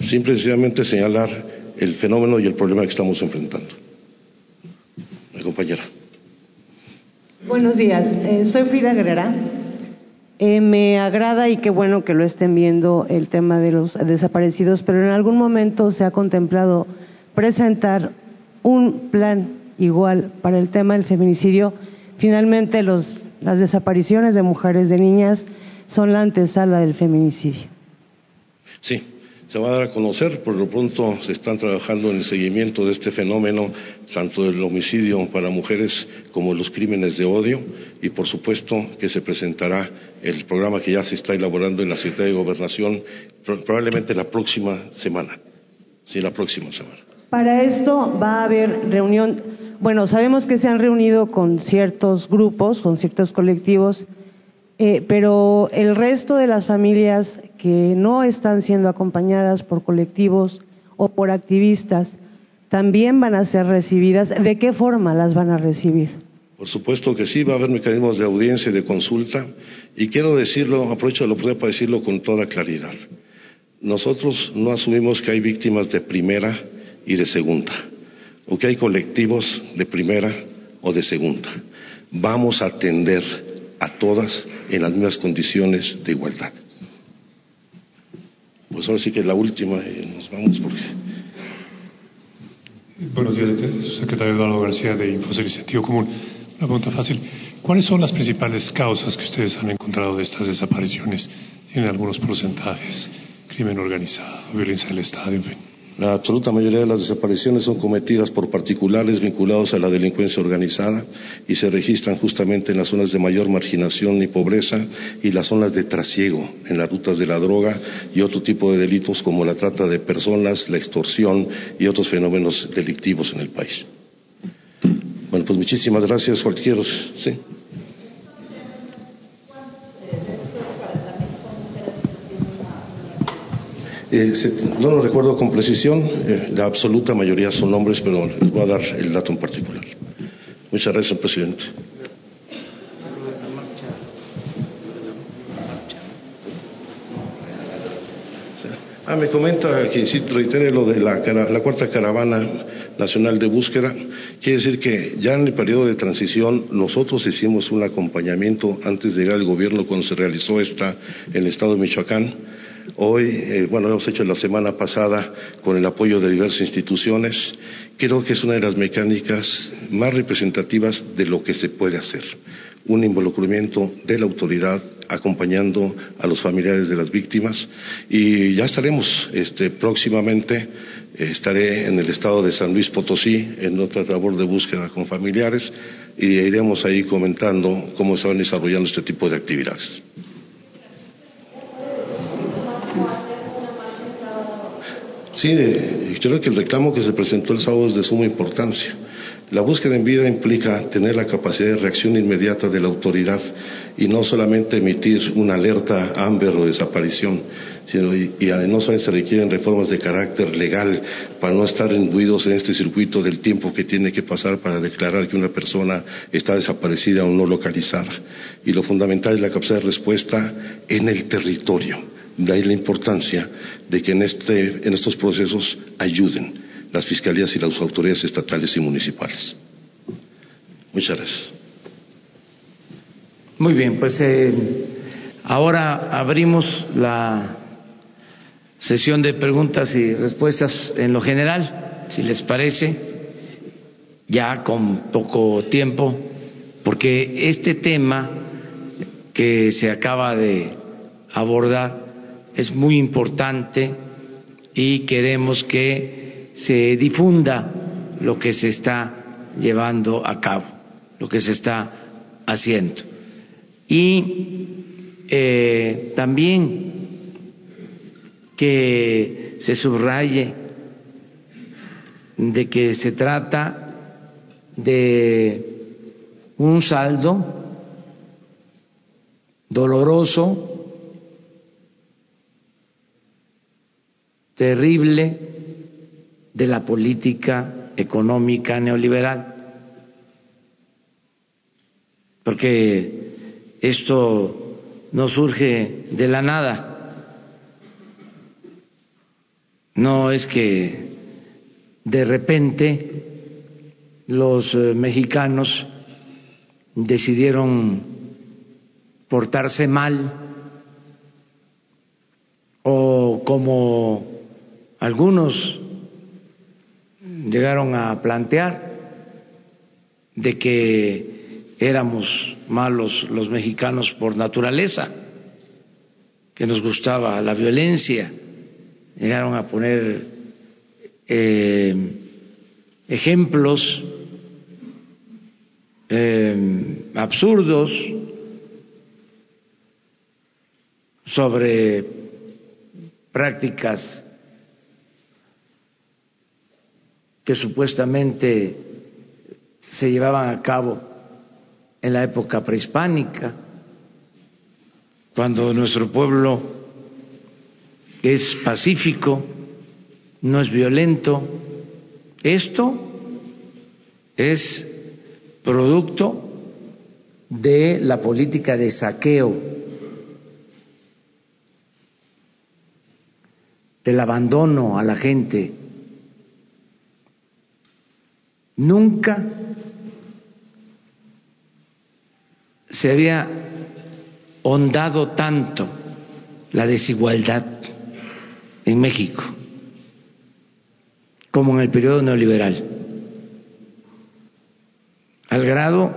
simplemente señalar el fenómeno y el problema que estamos enfrentando. Mi compañera. Buenos días, eh, soy Frida Guerrera. Eh, me agrada y qué bueno que lo estén viendo el tema de los desaparecidos, pero en algún momento se ha contemplado presentar un plan igual para el tema del feminicidio. Finalmente, los, las desapariciones de mujeres, de niñas, son la antesala del feminicidio. Sí, se va a dar a conocer. Por lo pronto se están trabajando en el seguimiento de este fenómeno, tanto del homicidio para mujeres como los crímenes de odio, y por supuesto que se presentará el programa que ya se está elaborando en la Secretaría de Gobernación probablemente la próxima semana. Sí, la próxima semana. Para esto va a haber reunión. Bueno, sabemos que se han reunido con ciertos grupos, con ciertos colectivos eh, pero el resto de las familias que no están siendo acompañadas por colectivos o por activistas también van a ser recibidas. ¿De qué forma las van a recibir? Por supuesto que sí, va a haber mecanismos de audiencia y de consulta. Y quiero decirlo, aprovecho la oportunidad para decirlo con toda claridad. Nosotros no asumimos que hay víctimas de primera y de segunda, o que hay colectivos de primera o de segunda. Vamos a atender a todas en las mismas condiciones de igualdad. Pues ahora sí que es la última y nos vamos porque... Buenos días, secretario Eduardo García de Infosel Común. Una pregunta fácil. ¿Cuáles son las principales causas que ustedes han encontrado de estas desapariciones? ¿Tienen algunos porcentajes? ¿Crimen organizado, violencia del Estado, en fin? La absoluta mayoría de las desapariciones son cometidas por particulares vinculados a la delincuencia organizada y se registran justamente en las zonas de mayor marginación y pobreza y las zonas de trasiego en las rutas de la droga y otro tipo de delitos como la trata de personas, la extorsión y otros fenómenos delictivos en el país. Bueno, pues muchísimas gracias. Cualquier. Sí. Eh, no lo recuerdo con precisión, eh, la absoluta mayoría son hombres, pero les voy a dar el dato en particular. Muchas gracias, presidente. Ah, me comenta que si reitere lo de la, la cuarta caravana nacional de búsqueda. Quiere decir que ya en el periodo de transición nosotros hicimos un acompañamiento antes de llegar al gobierno cuando se realizó esta en el estado de Michoacán Hoy, eh, bueno, hemos hecho la semana pasada con el apoyo de diversas instituciones. Creo que es una de las mecánicas más representativas de lo que se puede hacer. Un involucramiento de la autoridad acompañando a los familiares de las víctimas y ya estaremos este, próximamente eh, estaré en el estado de San Luis Potosí en otra labor de búsqueda con familiares y iremos ahí comentando cómo se van desarrollando este tipo de actividades. Sí, yo creo que el reclamo que se presentó el sábado es de suma importancia. La búsqueda en vida implica tener la capacidad de reacción inmediata de la autoridad y no solamente emitir una alerta Amber o desaparición, sino y, y solamente se requieren reformas de carácter legal para no estar imbuidos en este circuito del tiempo que tiene que pasar para declarar que una persona está desaparecida o no localizada. Y lo fundamental es la capacidad de respuesta en el territorio de ahí la importancia de que en, este, en estos procesos ayuden las fiscalías y las autoridades estatales y municipales. Muchas gracias. Muy bien, pues eh, ahora abrimos la sesión de preguntas y respuestas en lo general, si les parece, ya con poco tiempo, porque este tema que se acaba de abordar es muy importante y queremos que se difunda lo que se está llevando a cabo, lo que se está haciendo. Y eh, también que se subraye de que se trata de un saldo doloroso terrible de la política económica neoliberal. Porque esto no surge de la nada. No es que de repente los eh, mexicanos decidieron portarse mal o como algunos llegaron a plantear de que éramos malos los mexicanos por naturaleza, que nos gustaba la violencia, llegaron a poner eh, ejemplos eh, absurdos sobre prácticas que supuestamente se llevaban a cabo en la época prehispánica, cuando nuestro pueblo es pacífico, no es violento. Esto es producto de la política de saqueo, del abandono a la gente, Nunca se había hondado tanto la desigualdad en México como en el periodo neoliberal, al grado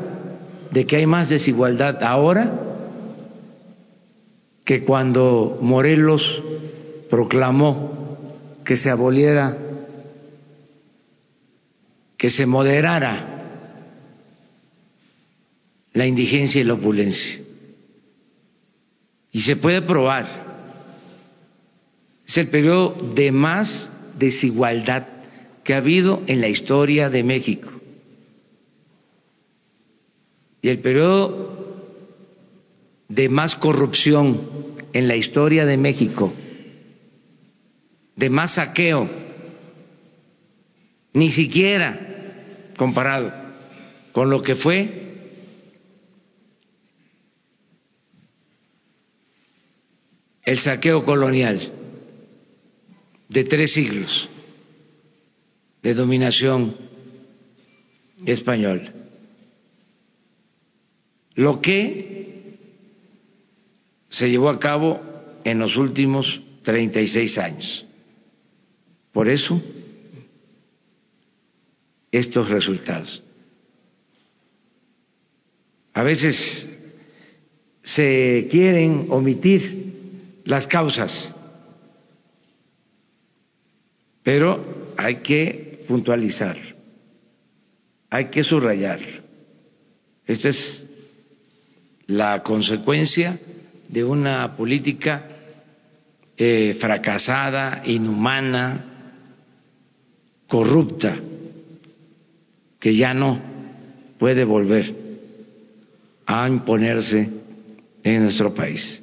de que hay más desigualdad ahora que cuando Morelos proclamó que se aboliera, que se moderara la indigencia y la opulencia. Y se puede probar. Es el periodo de más desigualdad que ha habido en la historia de México. Y el periodo de más corrupción en la historia de México, de más saqueo, ni siquiera comparado con lo que fue el saqueo colonial de tres siglos de dominación española. Lo que se llevó a cabo en los últimos 36 años. Por eso, estos resultados. A veces se quieren omitir las causas, pero hay que puntualizar, hay que subrayar. Esta es la consecuencia de una política eh, fracasada, inhumana, corrupta, que ya no puede volver a imponerse en nuestro país.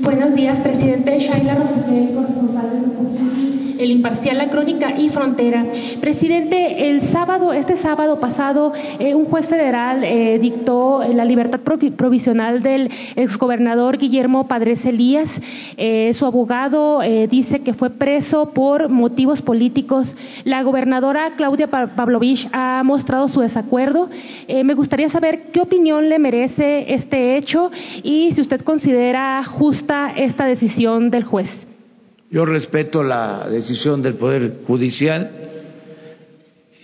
Buenos días, presidente. Shaila Rosel, corresponsal de El Imparcial, La Crónica y Frontera. Presidente, el sábado, este sábado pasado, eh, un juez federal eh, dictó la libertad provisional del exgobernador Guillermo Padres Elías. Eh, su abogado dice que fue preso por motivos políticos. La gobernadora Claudia Pavlovich ha mostrado su desacuerdo. me gustaría saber qué opinión le merece este hecho y si usted considera justa esta decisión del juez? Yo respeto la decisión del Poder Judicial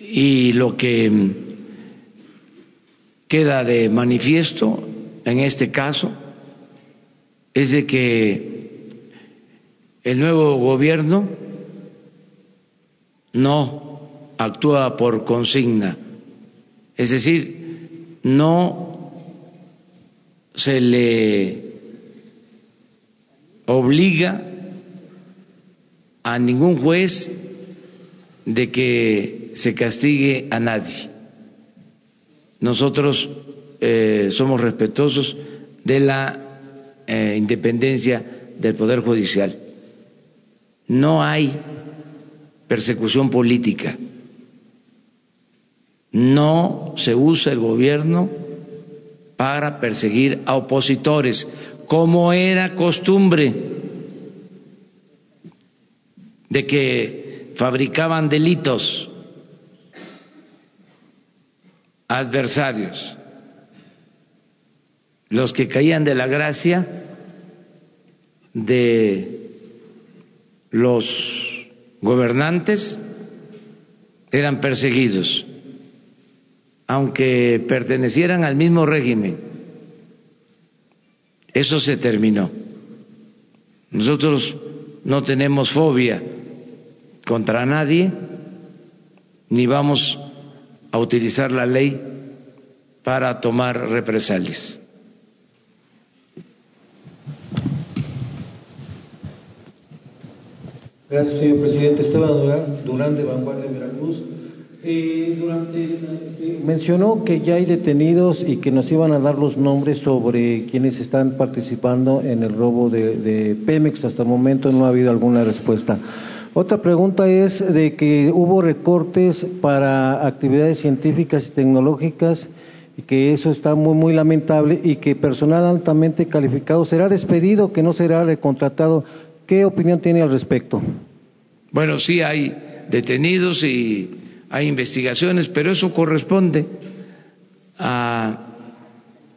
y lo que queda de manifiesto en este caso es de que el nuevo gobierno no actúa por consigna, es decir, no se le obliga a ningún juez de que se castigue a nadie. Nosotros eh, somos respetuosos de la eh, independencia del Poder Judicial. No hay persecución política. No se usa el gobierno para perseguir a opositores como era costumbre de que fabricaban delitos adversarios, los que caían de la gracia de los gobernantes eran perseguidos, aunque pertenecieran al mismo régimen. Eso se terminó. Nosotros no tenemos fobia contra nadie, ni vamos a utilizar la ley para tomar represalias. Gracias, señor presidente. Esteban Durán, de Vanguardia de Veracruz. Eh, durante mencionó que ya hay detenidos y que nos iban a dar los nombres sobre quienes están participando en el robo de, Pemex. Hasta el momento no ha habido alguna respuesta. Otra pregunta es de que hubo recortes para actividades científicas y tecnológicas y que eso está muy muy lamentable y que personal altamente calificado será despedido, que no será recontratado. ¿Qué opinión tiene al respecto? Bueno, sí hay detenidos y hay investigaciones, pero eso corresponde a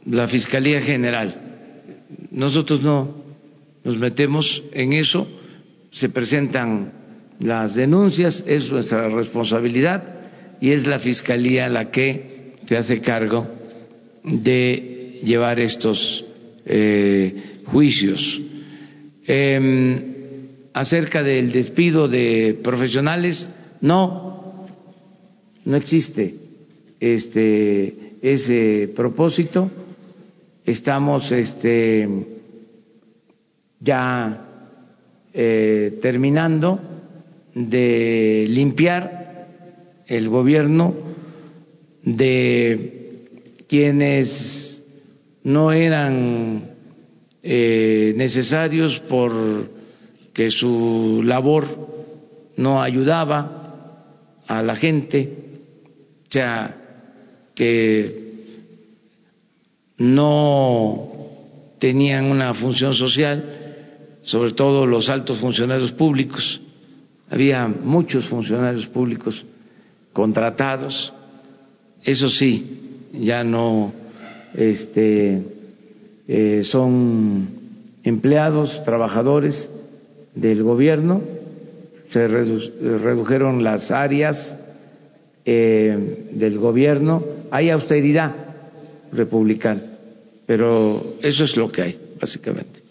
la Fiscalía General. Nosotros no nos metemos en eso, se presentan las denuncias, es nuestra responsabilidad y es la Fiscalía la que se hace cargo de llevar estos eh, juicios. Em, acerca del despido de profesionales, no, no existe este, ese propósito. Estamos este, ya eh, terminando de limpiar el gobierno de quienes no eran eh, necesarios por que su labor no ayudaba a la gente, o sea, que no tenían una función social, sobre todo los altos funcionarios públicos. Había muchos funcionarios públicos contratados, eso sí, ya no este, eh, son empleados, trabajadores del gobierno, se redujeron las áreas eh, del gobierno, hay austeridad republicana, pero eso es lo que hay, básicamente.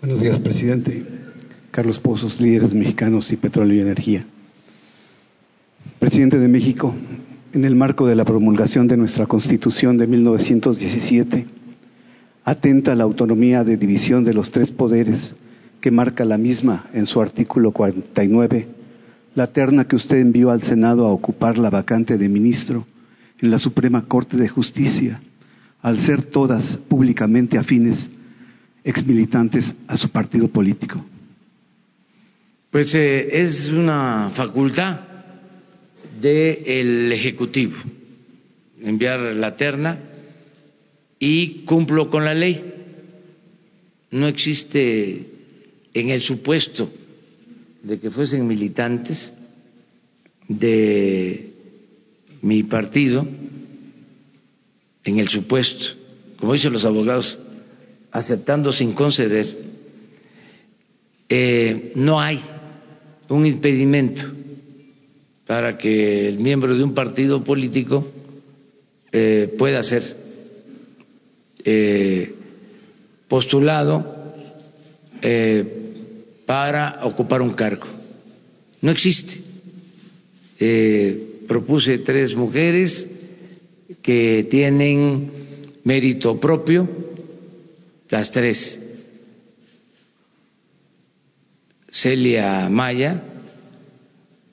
Buenos días, presidente. Carlos Pozos, líderes mexicanos y petróleo y energía. Presidente de México, en el marco de la promulgación de nuestra Constitución de 1917, atenta a la autonomía de división de los tres poderes que marca la misma en su artículo 49, la terna que usted envió al Senado a ocupar la vacante de ministro en la Suprema Corte de Justicia, al ser todas públicamente afines, exmilitantes a su partido político. Pues eh, es una facultad del Ejecutivo, enviar la terna y cumplo con la ley. No existe en el supuesto de que fuesen militantes de mi partido, en el supuesto, como dicen los abogados, aceptando sin conceder, eh, no hay un impedimento para que el miembro de un partido político eh, pueda ser eh, postulado eh, para ocupar un cargo. No existe. propuse tres mujeres que tienen mérito propio, las tres. Celia Maya,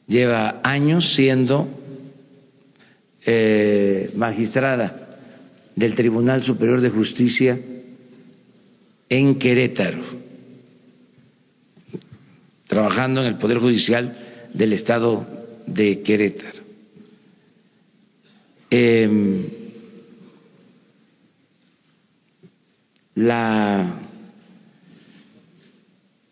lleva años siendo eh, magistrada del Tribunal Superior de Justicia en Querétaro, trabajando en el Poder Judicial del Estado de Querétaro. Em, la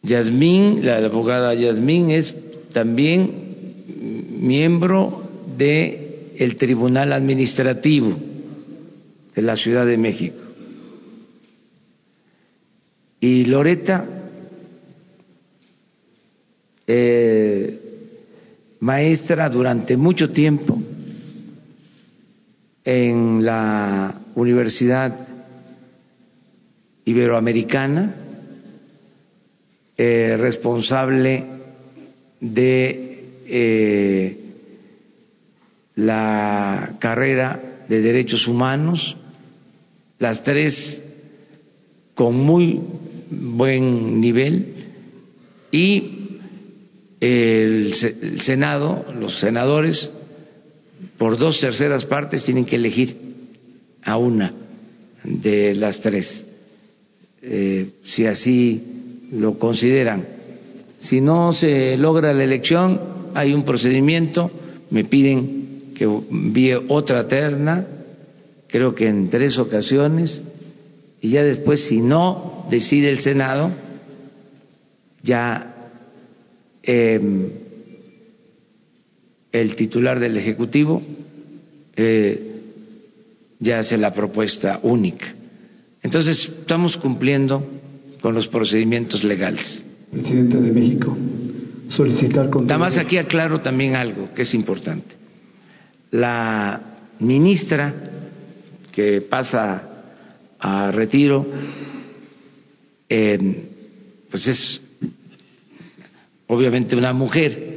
Yasmín, la abogada Yasmín es también miembro del el Tribunal Administrativo de la Ciudad de México. Y Loreta, eh, maestra durante mucho tiempo en la Universidad Iberoamericana, eh, responsable de eh, la carrera de derechos humanos, las tres con muy buen nivel y el Senado, los senadores, por dos terceras partes tienen que elegir a una de las tres, eh, si así lo consideran. Si no se logra la elección, hay un procedimiento, me piden que envíe otra terna, creo que en tres ocasiones, y ya después, si no decide el Senado, ya em, el titular del Ejecutivo eh, ya hace la propuesta única. Entonces, estamos cumpliendo con los procedimientos legales. Presidente de México, solicitar con... Nada más aquí aclaro también algo que es importante. La ministra que pasa a retiro, eh, pues es obviamente una mujer.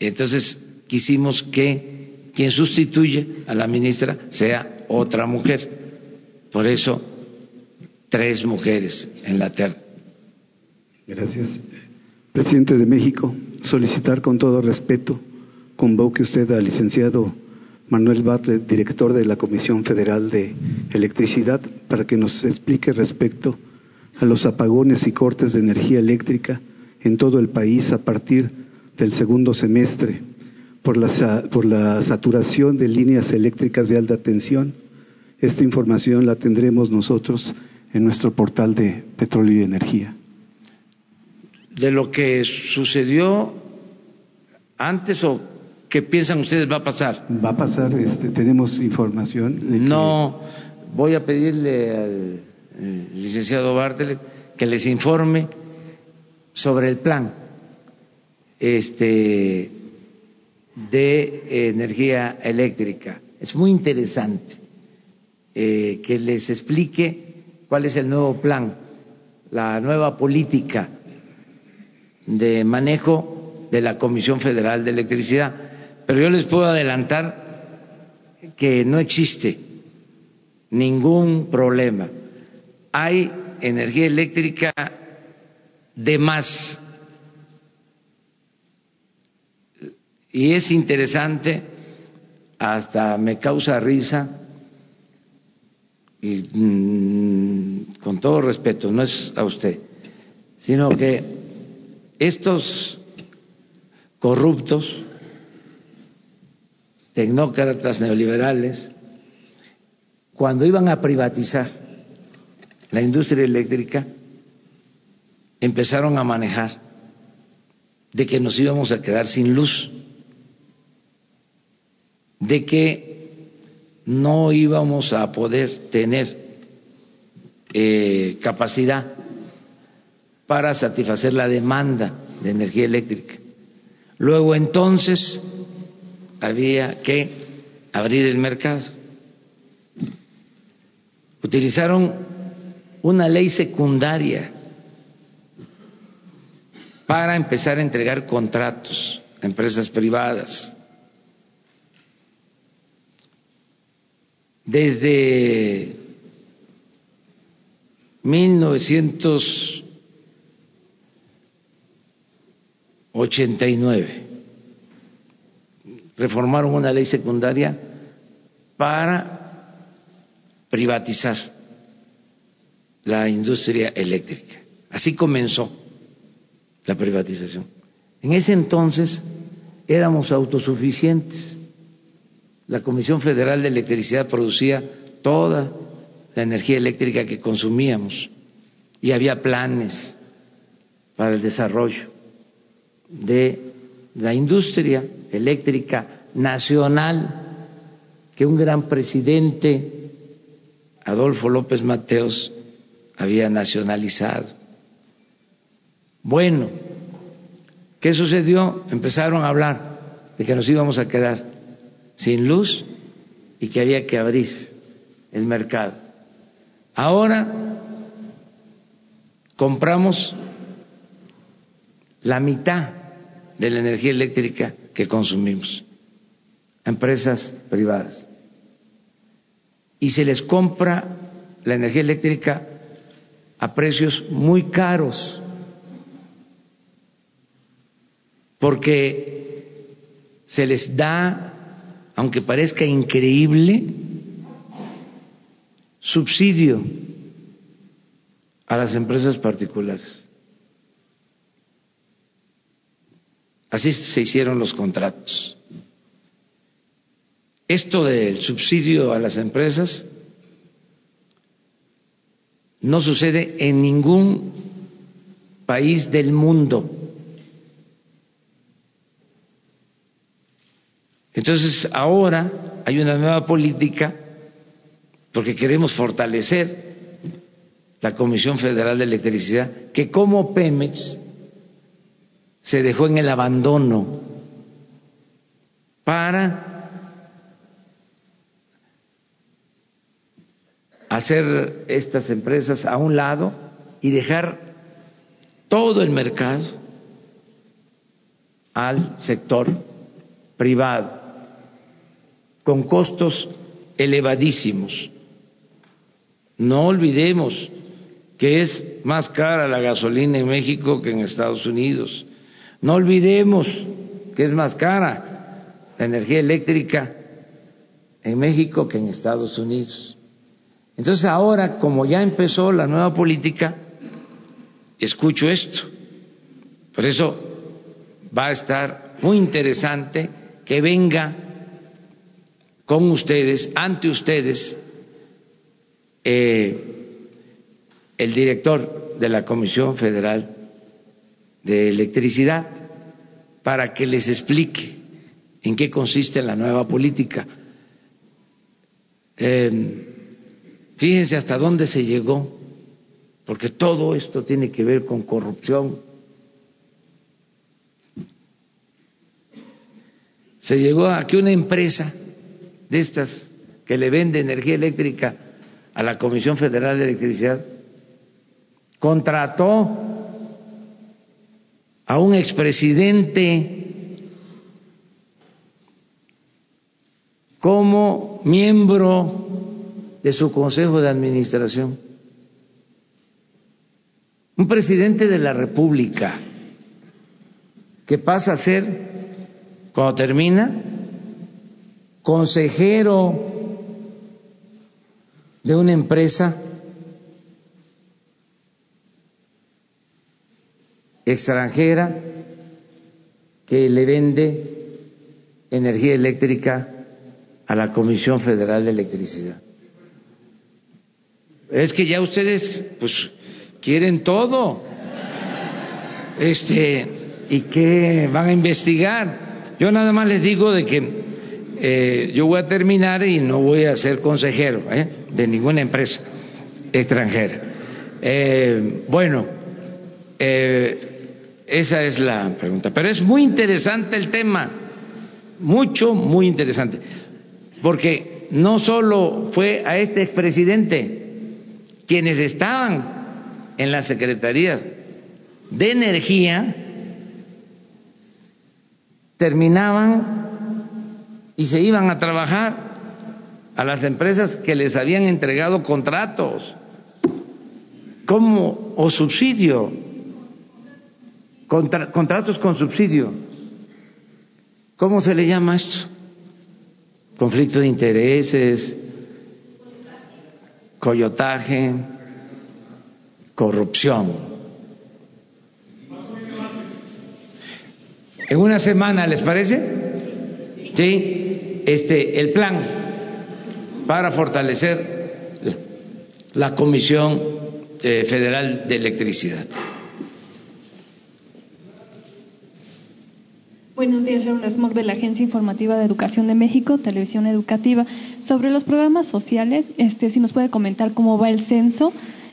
Entonces quisimos que quien sustituye a la ministra sea otra mujer. Por eso, tres mujeres en la terna. Gracias. Presidente de México, solicitar con todo respeto, convoque usted al licenciado Manuel Bartlett, director de la Comisión Federal de Electricidad, para que nos explique respecto a los apagones y cortes de energía eléctrica en todo el país a partir del segundo semestre por la, por la saturación de líneas eléctricas de alta tensión. Esta información la tendremos nosotros en nuestro portal de petróleo y energía. De lo que sucedió antes o ¿Qué piensan ustedes va a pasar? Va a pasar, este, tenemos información. No, voy a pedirle al licenciado Bartlett que les informe sobre el plan este, de energía eléctrica. Es muy interesante eh, que les explique cuál es el nuevo plan, la nueva política de manejo de la Comisión Federal de Electricidad pero yo les puedo adelantar que no existe ningún problema. Hay energía eléctrica de más. Y es interesante, hasta me causa risa, y mm, con todo respeto, no es a usted, sino que estos corruptos tecnócratas neoliberales, cuando iban a privatizar la industria eléctrica, empezaron a manejar de que nos íbamos a quedar sin luz, de que no íbamos a poder tener eh, capacidad para satisfacer la demanda de energía eléctrica. Luego entonces había que abrir el mercado. Utilizaron una ley secundaria para empezar a entregar contratos a empresas privadas. Desde 1989 reformaron una ley secundaria para privatizar la industria eléctrica. Así comenzó la privatización. En ese entonces éramos autosuficientes. La Comisión Federal de Electricidad producía toda la energía eléctrica que consumíamos y había planes para el desarrollo de la industria eléctrica nacional que un gran presidente, Adolfo López Mateos, había nacionalizado. Bueno, ¿qué sucedió? Empezaron a hablar de que nos íbamos a quedar sin luz y que había que abrir el mercado. Ahora compramos la mitad de la energía eléctrica que consumimos empresas privadas. Y se les compra la energía eléctrica a precios muy caros, porque se les da, aunque parezca increíble, subsidio a las empresas particulares. Así se hicieron los contratos. Esto del subsidio a las empresas no sucede en ningún país del mundo. Entonces ahora hay una nueva política porque queremos fortalecer la Comisión Federal de Electricidad, que como Pemex se dejó en el abandono para hacer estas empresas a un lado y dejar todo el mercado al sector privado con costos elevadísimos. No olvidemos que es más cara la gasolina en México que en Estados Unidos. No olvidemos que es más cara la energía eléctrica en México que en Estados Unidos. Entonces ahora, como ya empezó la nueva política, escucho esto. Por eso va a estar muy interesante que venga con ustedes, ante ustedes, eh, el director de la Comisión Federal de Electricidad para que les explique en qué consiste la nueva política. Eh, fíjense hasta dónde se llegó, porque todo esto tiene que ver con corrupción. Se llegó a que una empresa de estas que le vende energía eléctrica a la Comisión Federal de Electricidad contrató a un expresidente como miembro de su consejo de administración. Un presidente de la República que pasa a ser, cuando termina, consejero de una empresa extranjera que le vende energía eléctrica a la Comisión Federal de Electricidad. Es que ya ustedes pues quieren todo. Este, ¿y qué van a investigar? Yo nada más les digo de que eh, yo voy a terminar y no voy a ser consejero ¿eh? de ninguna empresa extranjera. Eh, bueno, esa es la pregunta. Pero es muy interesante el tema, mucho, muy interesante, porque no solo fue a este expresidente, quienes estaban en la Secretaría de Energía terminaban y se iban a trabajar a las empresas que les habían entregado contratos como o subsidio contratos con subsidio. ¿Cómo se le llama esto? Conflicto de intereses, coyotaje, corrupción. En una semana, ¿les parece? Sí, este, el plan para fortalecer la Comisión eh, Federal de Electricidad. Buenos días, Sharon Smog de la Agencia Informativa de Educación de México, Televisión Educativa. Sobre los programas sociales, este, si nos puede comentar cómo va el censo,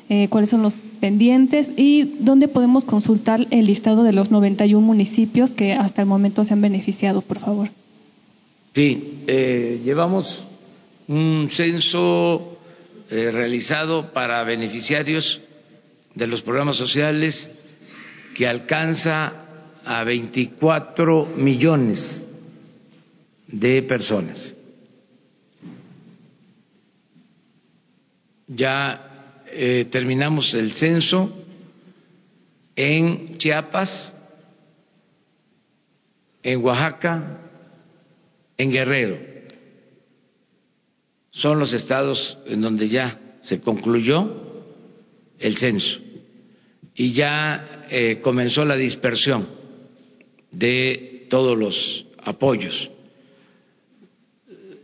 eh, cuáles son los pendientes y dónde podemos consultar el listado de los 91 municipios que hasta el momento se han beneficiado, por favor. Sí, eh, llevamos un censo eh, realizado para beneficiarios de los programas sociales que alcanza a 24 millones de personas. Ya eh, terminamos el censo en Chiapas, en Oaxaca, en Guerrero. Son los estados en donde ya se concluyó el censo y ya eh, comenzó la dispersión de todos los apoyos.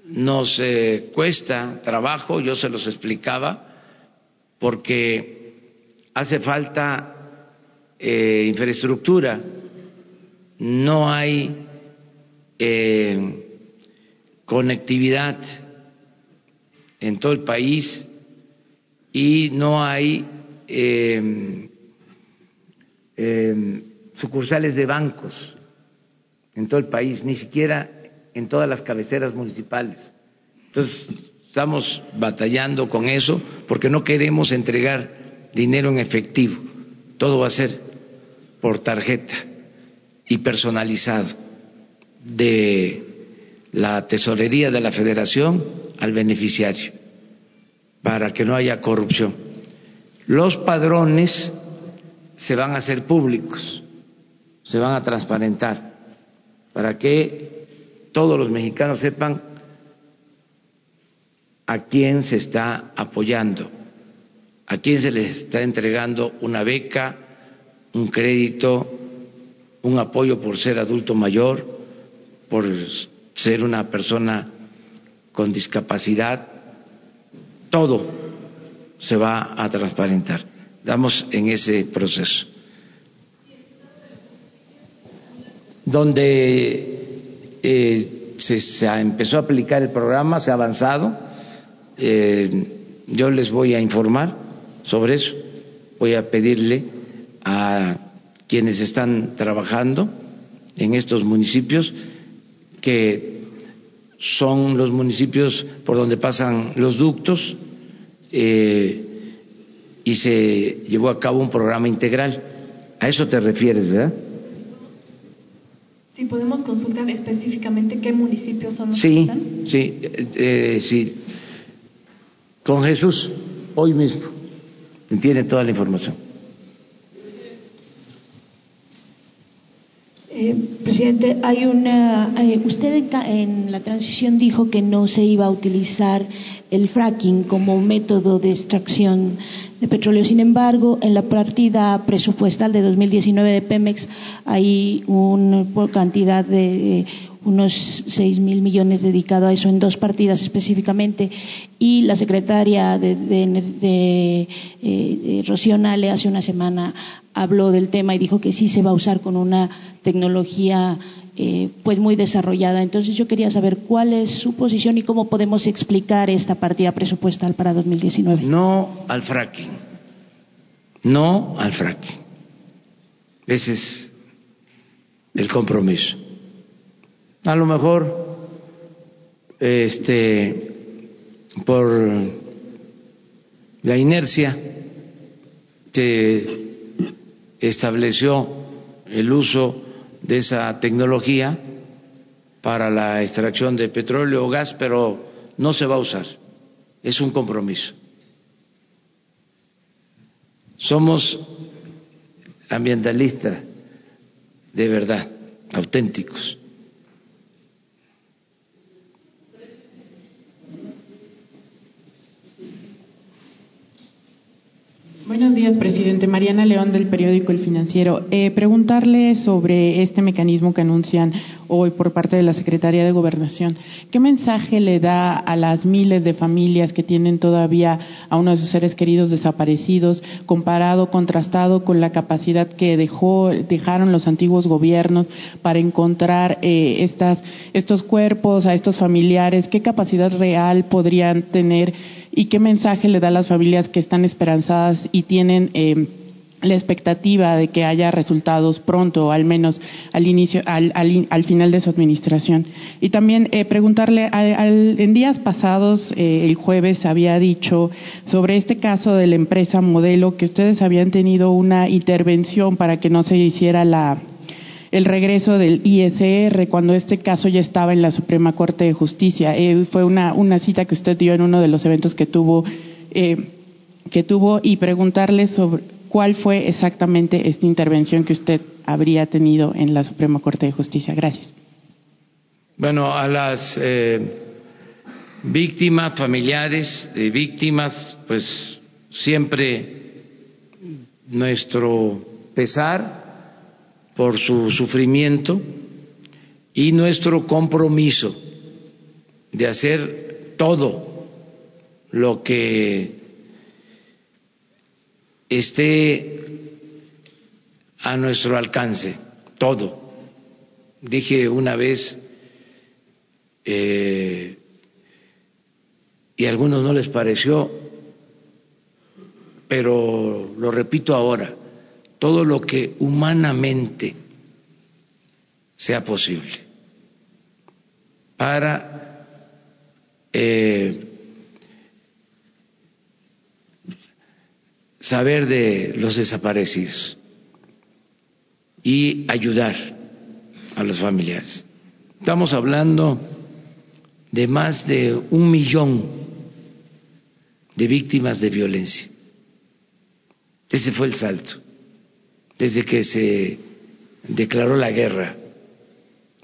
Nos eh, cuesta trabajo, yo se los explicaba, porque hace falta eh, infraestructura, no hay conectividad en todo el país y no hay eh, eh, sucursales de bancos en todo el país, ni siquiera en todas las cabeceras municipales. Entonces, estamos batallando con eso porque no queremos entregar dinero en efectivo. Todo va a ser por tarjeta y personalizado de la tesorería de la federación al beneficiario para que no haya corrupción. Los padrones se van a hacer públicos, se van a transparentar para que todos los mexicanos sepan a quién se está apoyando, a quién se les está entregando una beca, un crédito, un apoyo por ser adulto mayor, por ser una persona con discapacidad, todo se va a transparentar. Estamos en ese proceso. Donde eh, se, se, empezó a aplicar el programa, se ha avanzado. Eh, yo les voy a informar sobre eso. Voy a pedirle a quienes están trabajando en estos municipios que son los municipios por donde pasan los ductos eh, y se llevó a cabo un programa integral. A eso te refieres, ¿verdad? Sí, podemos consultar específicamente qué municipios son los sí, que están. Sí, eh, sí. Con Jesús, hoy mismo, tiene toda la información. Eh, presidente, hay una. Eh, usted en, en, la transición dijo que no se iba a utilizar el fracking como método de extracción de petróleo. Sin embargo, en la partida presupuestal de 2019 de Pemex hay una cantidad de unos seis mil millones dedicado a eso en dos partidas específicamente y la secretaria de, de, de, de Rocío Nale hace una semana habló del tema y dijo que sí se va a usar con una tecnología eh, pues muy desarrollada. Entonces yo quería saber cuál es su posición y cómo podemos explicar esta partida presupuestal para 2019. No al fracking, no al fracking. Ese es el compromiso. A lo mejor, este, por la inercia, se estableció el uso de esa tecnología para la extracción de petróleo o gas, pero no se va a usar. Es un compromiso. Somos ambientalistas de verdad, auténticos. Buenos días, presidente. Mariana León del periódico El Financiero. Eh, preguntarle sobre este mecanismo que anuncian hoy por parte de la Secretaría de Gobernación. ¿Qué mensaje le da a las miles de familias que tienen todavía a uno de sus seres queridos desaparecidos, comparado, contrastado con la capacidad que dejó, dejaron los antiguos gobiernos para encontrar eh, estas, estos cuerpos a estos familiares? ¿Qué capacidad real podrían tener? Y qué mensaje le da a las familias que están esperanzadas y tienen eh, la expectativa de que haya resultados pronto, al menos al inicio, al, al, al final de su administración. Y también eh, preguntarle, al, en días pasados, eh, el jueves había dicho sobre este caso de la empresa modelo que ustedes habían tenido una intervención para que no se hiciera la el regreso del ISR cuando este caso ya estaba en la Suprema Corte de Justicia. Eh, fue una, una cita que usted dio en uno de los eventos que tuvo, eh, que tuvo y preguntarle sobre cuál fue exactamente esta intervención que usted habría tenido en la Suprema Corte de Justicia. Gracias. Bueno, a las eh, víctimas, familiares de víctimas, pues siempre nuestro pesar por su sufrimiento y nuestro compromiso de hacer todo lo que esté a nuestro alcance, todo. Dije una vez, eh, y a algunos no les pareció, pero lo repito ahora, todo lo que humanamente sea posible para eh, saber de los desaparecidos y ayudar a los familiares. Estamos hablando de más de un millón de víctimas de violencia. Ese fue el salto, desde que se declaró la guerra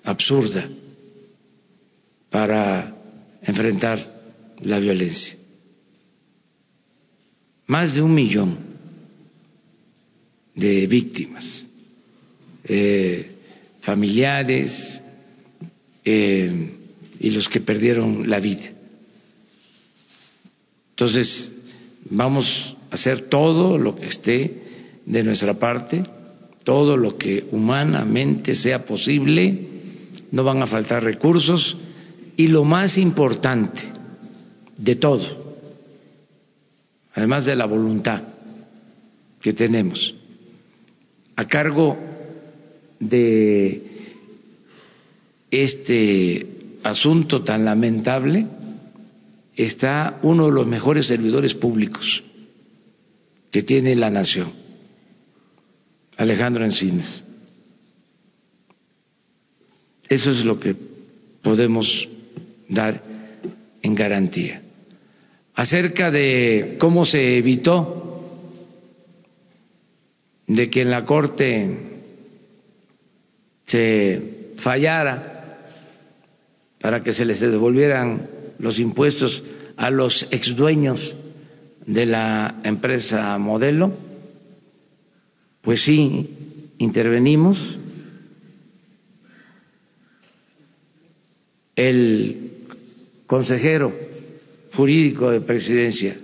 absurda para enfrentar la violencia. Más de un millón de víctimas, eh, familiares eh, y los que perdieron la vida. Entonces, vamos a hacer todo lo que esté de nuestra parte, todo lo que humanamente sea posible, no van a faltar recursos y lo más importante de todo, además de la voluntad que tenemos, a cargo de este asunto tan lamentable está uno de los mejores servidores públicos que tiene la nación, Alejandro Encines. Eso es lo que podemos dar en garantía. Acerca de cómo se evitó de que en la Corte se fallara para que se les devolvieran los impuestos a los exdueños de la empresa modelo, pues sí, intervenimos. El consejero jurídico de presidencia,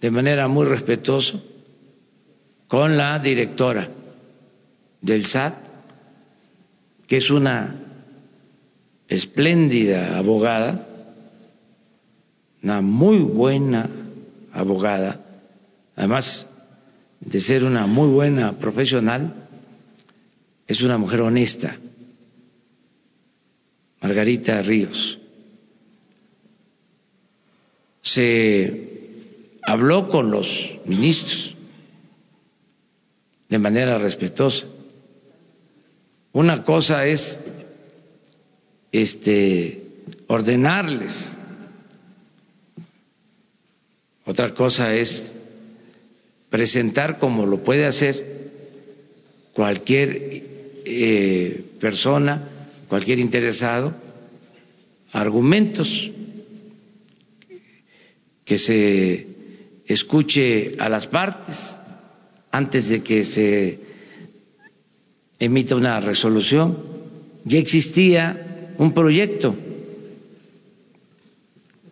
de manera muy respetuosa, con la directora del SAT, que es una espléndida abogada, una muy buena abogada, además de ser una muy buena profesional, es una mujer honesta, Margarita Ríos. Se habló con los ministros de manera respetuosa. Una cosa es este ordenarles otra cosa es presentar, como lo puede hacer cualquier eh, persona, cualquier interesado, argumentos, que se escuche a las partes antes de que se emita una resolución. Ya existía un proyecto,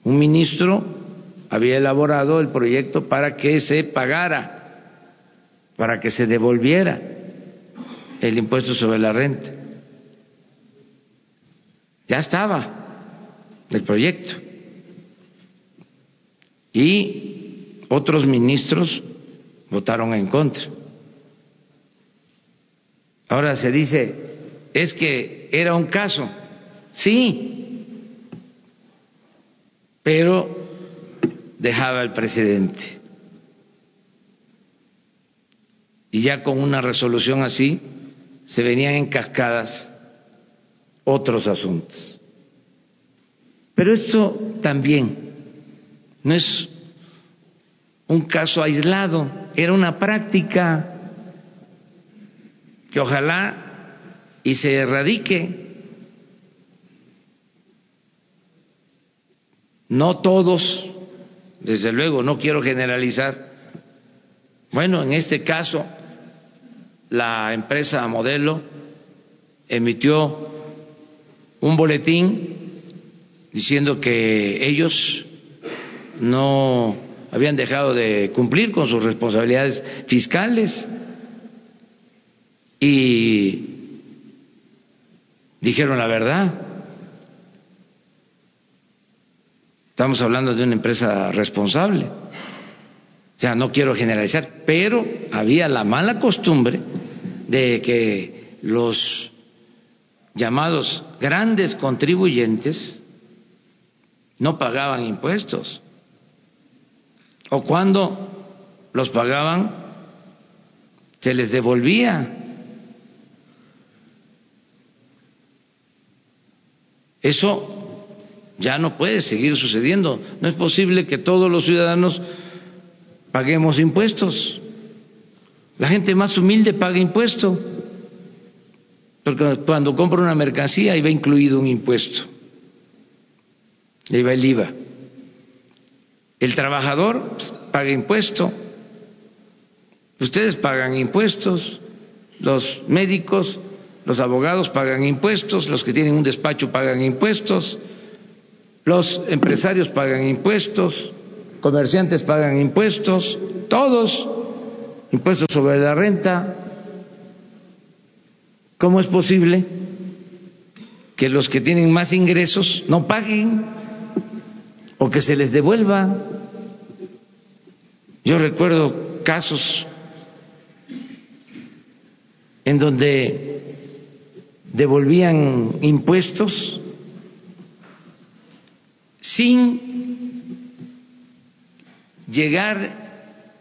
un ministro había elaborado el proyecto para que se pagara, para que se devolviera el impuesto sobre la renta. Ya estaba el proyecto. Y otros ministros votaron en contra. Ahora se dice, es que era un caso. Sí, pero dejaba el presidente. Y ya con una resolución así se venían en cascadas otros asuntos. Pero esto también no es un caso aislado, era una práctica que ojalá y se erradique. No todos desde luego, no quiero generalizar. Bueno, en este caso, la empresa modelo emitió un boletín diciendo que ellos no habían dejado de cumplir con sus responsabilidades fiscales y dijeron la verdad Estamos hablando de una empresa responsable. O sea, no quiero generalizar, pero había la mala costumbre de que los llamados grandes contribuyentes no pagaban impuestos. O cuando los pagaban, se les devolvía. Eso ya no puede seguir sucediendo. No es posible que todos los ciudadanos paguemos impuestos. La gente más humilde paga impuesto, porque cuando compra una mercancía ahí va incluido un impuesto, ahí va el IVA. El trabajador paga impuesto, ustedes pagan impuestos, los médicos, los abogados pagan impuestos, los que tienen un despacho pagan impuestos, los empresarios pagan impuestos, comerciantes pagan impuestos, todos, impuestos sobre la renta. ¿Cómo es posible que los que tienen más ingresos no paguen o que se les devuelva? Yo recuerdo casos en donde devolvían impuestos sin llegar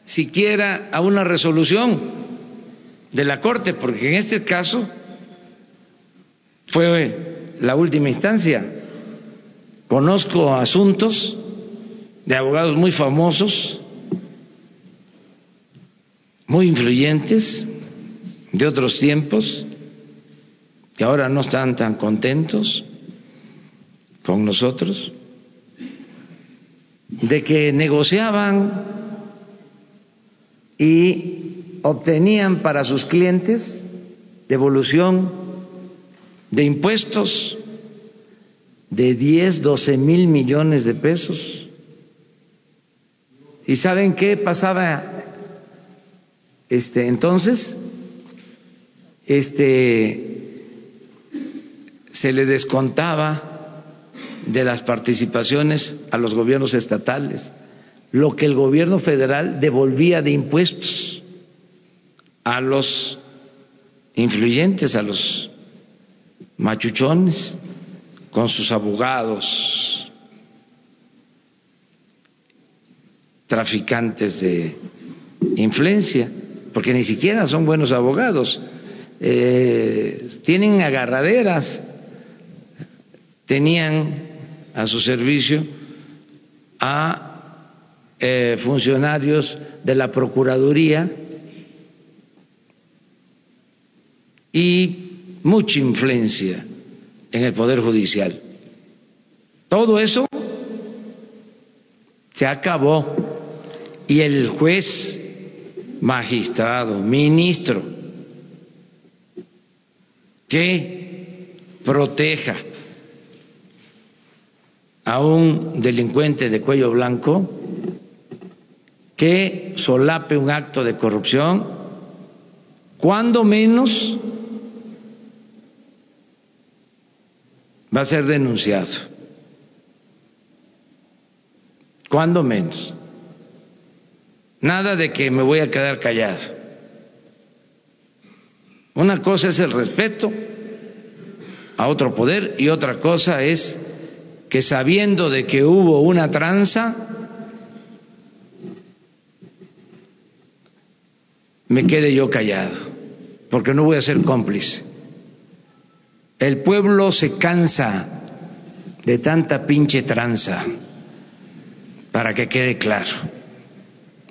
siquiera a una resolución de la Corte, porque en este caso fue la última instancia. Conozco asuntos de abogados muy famosos, muy influyentes de otros tiempos, que ahora no están tan contentos con nosotros, de que negociaban y obtenían para sus clientes devolución de impuestos de 10, 12 mil millones de pesos. ¿Y saben qué pasaba este entonces? Este se le descontaba de las participaciones a los gobiernos estatales lo que el gobierno federal devolvía de impuestos a los influyentes, a los machuchones, con sus abogados, traficantes de influencia, porque ni siquiera son buenos abogados, eh, tienen agarraderas tenían a su servicio a eh, funcionarios de la Procuraduría y mucha influencia en el Poder Judicial. Todo eso se acabó y el juez, magistrado, ministro, que proteja a un delincuente de cuello blanco que solape un acto de corrupción, cuando menos va a ser denunciado. Cuando menos. Nada de que me voy a quedar callado. Una cosa es el respeto a otro poder y otra cosa es que sabiendo de que hubo una tranza, me quede yo callado, porque no voy a ser cómplice. El pueblo se cansa de tanta pinche tranza, para que quede claro.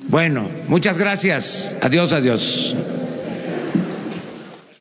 Bueno, muchas gracias. Adiós, adiós.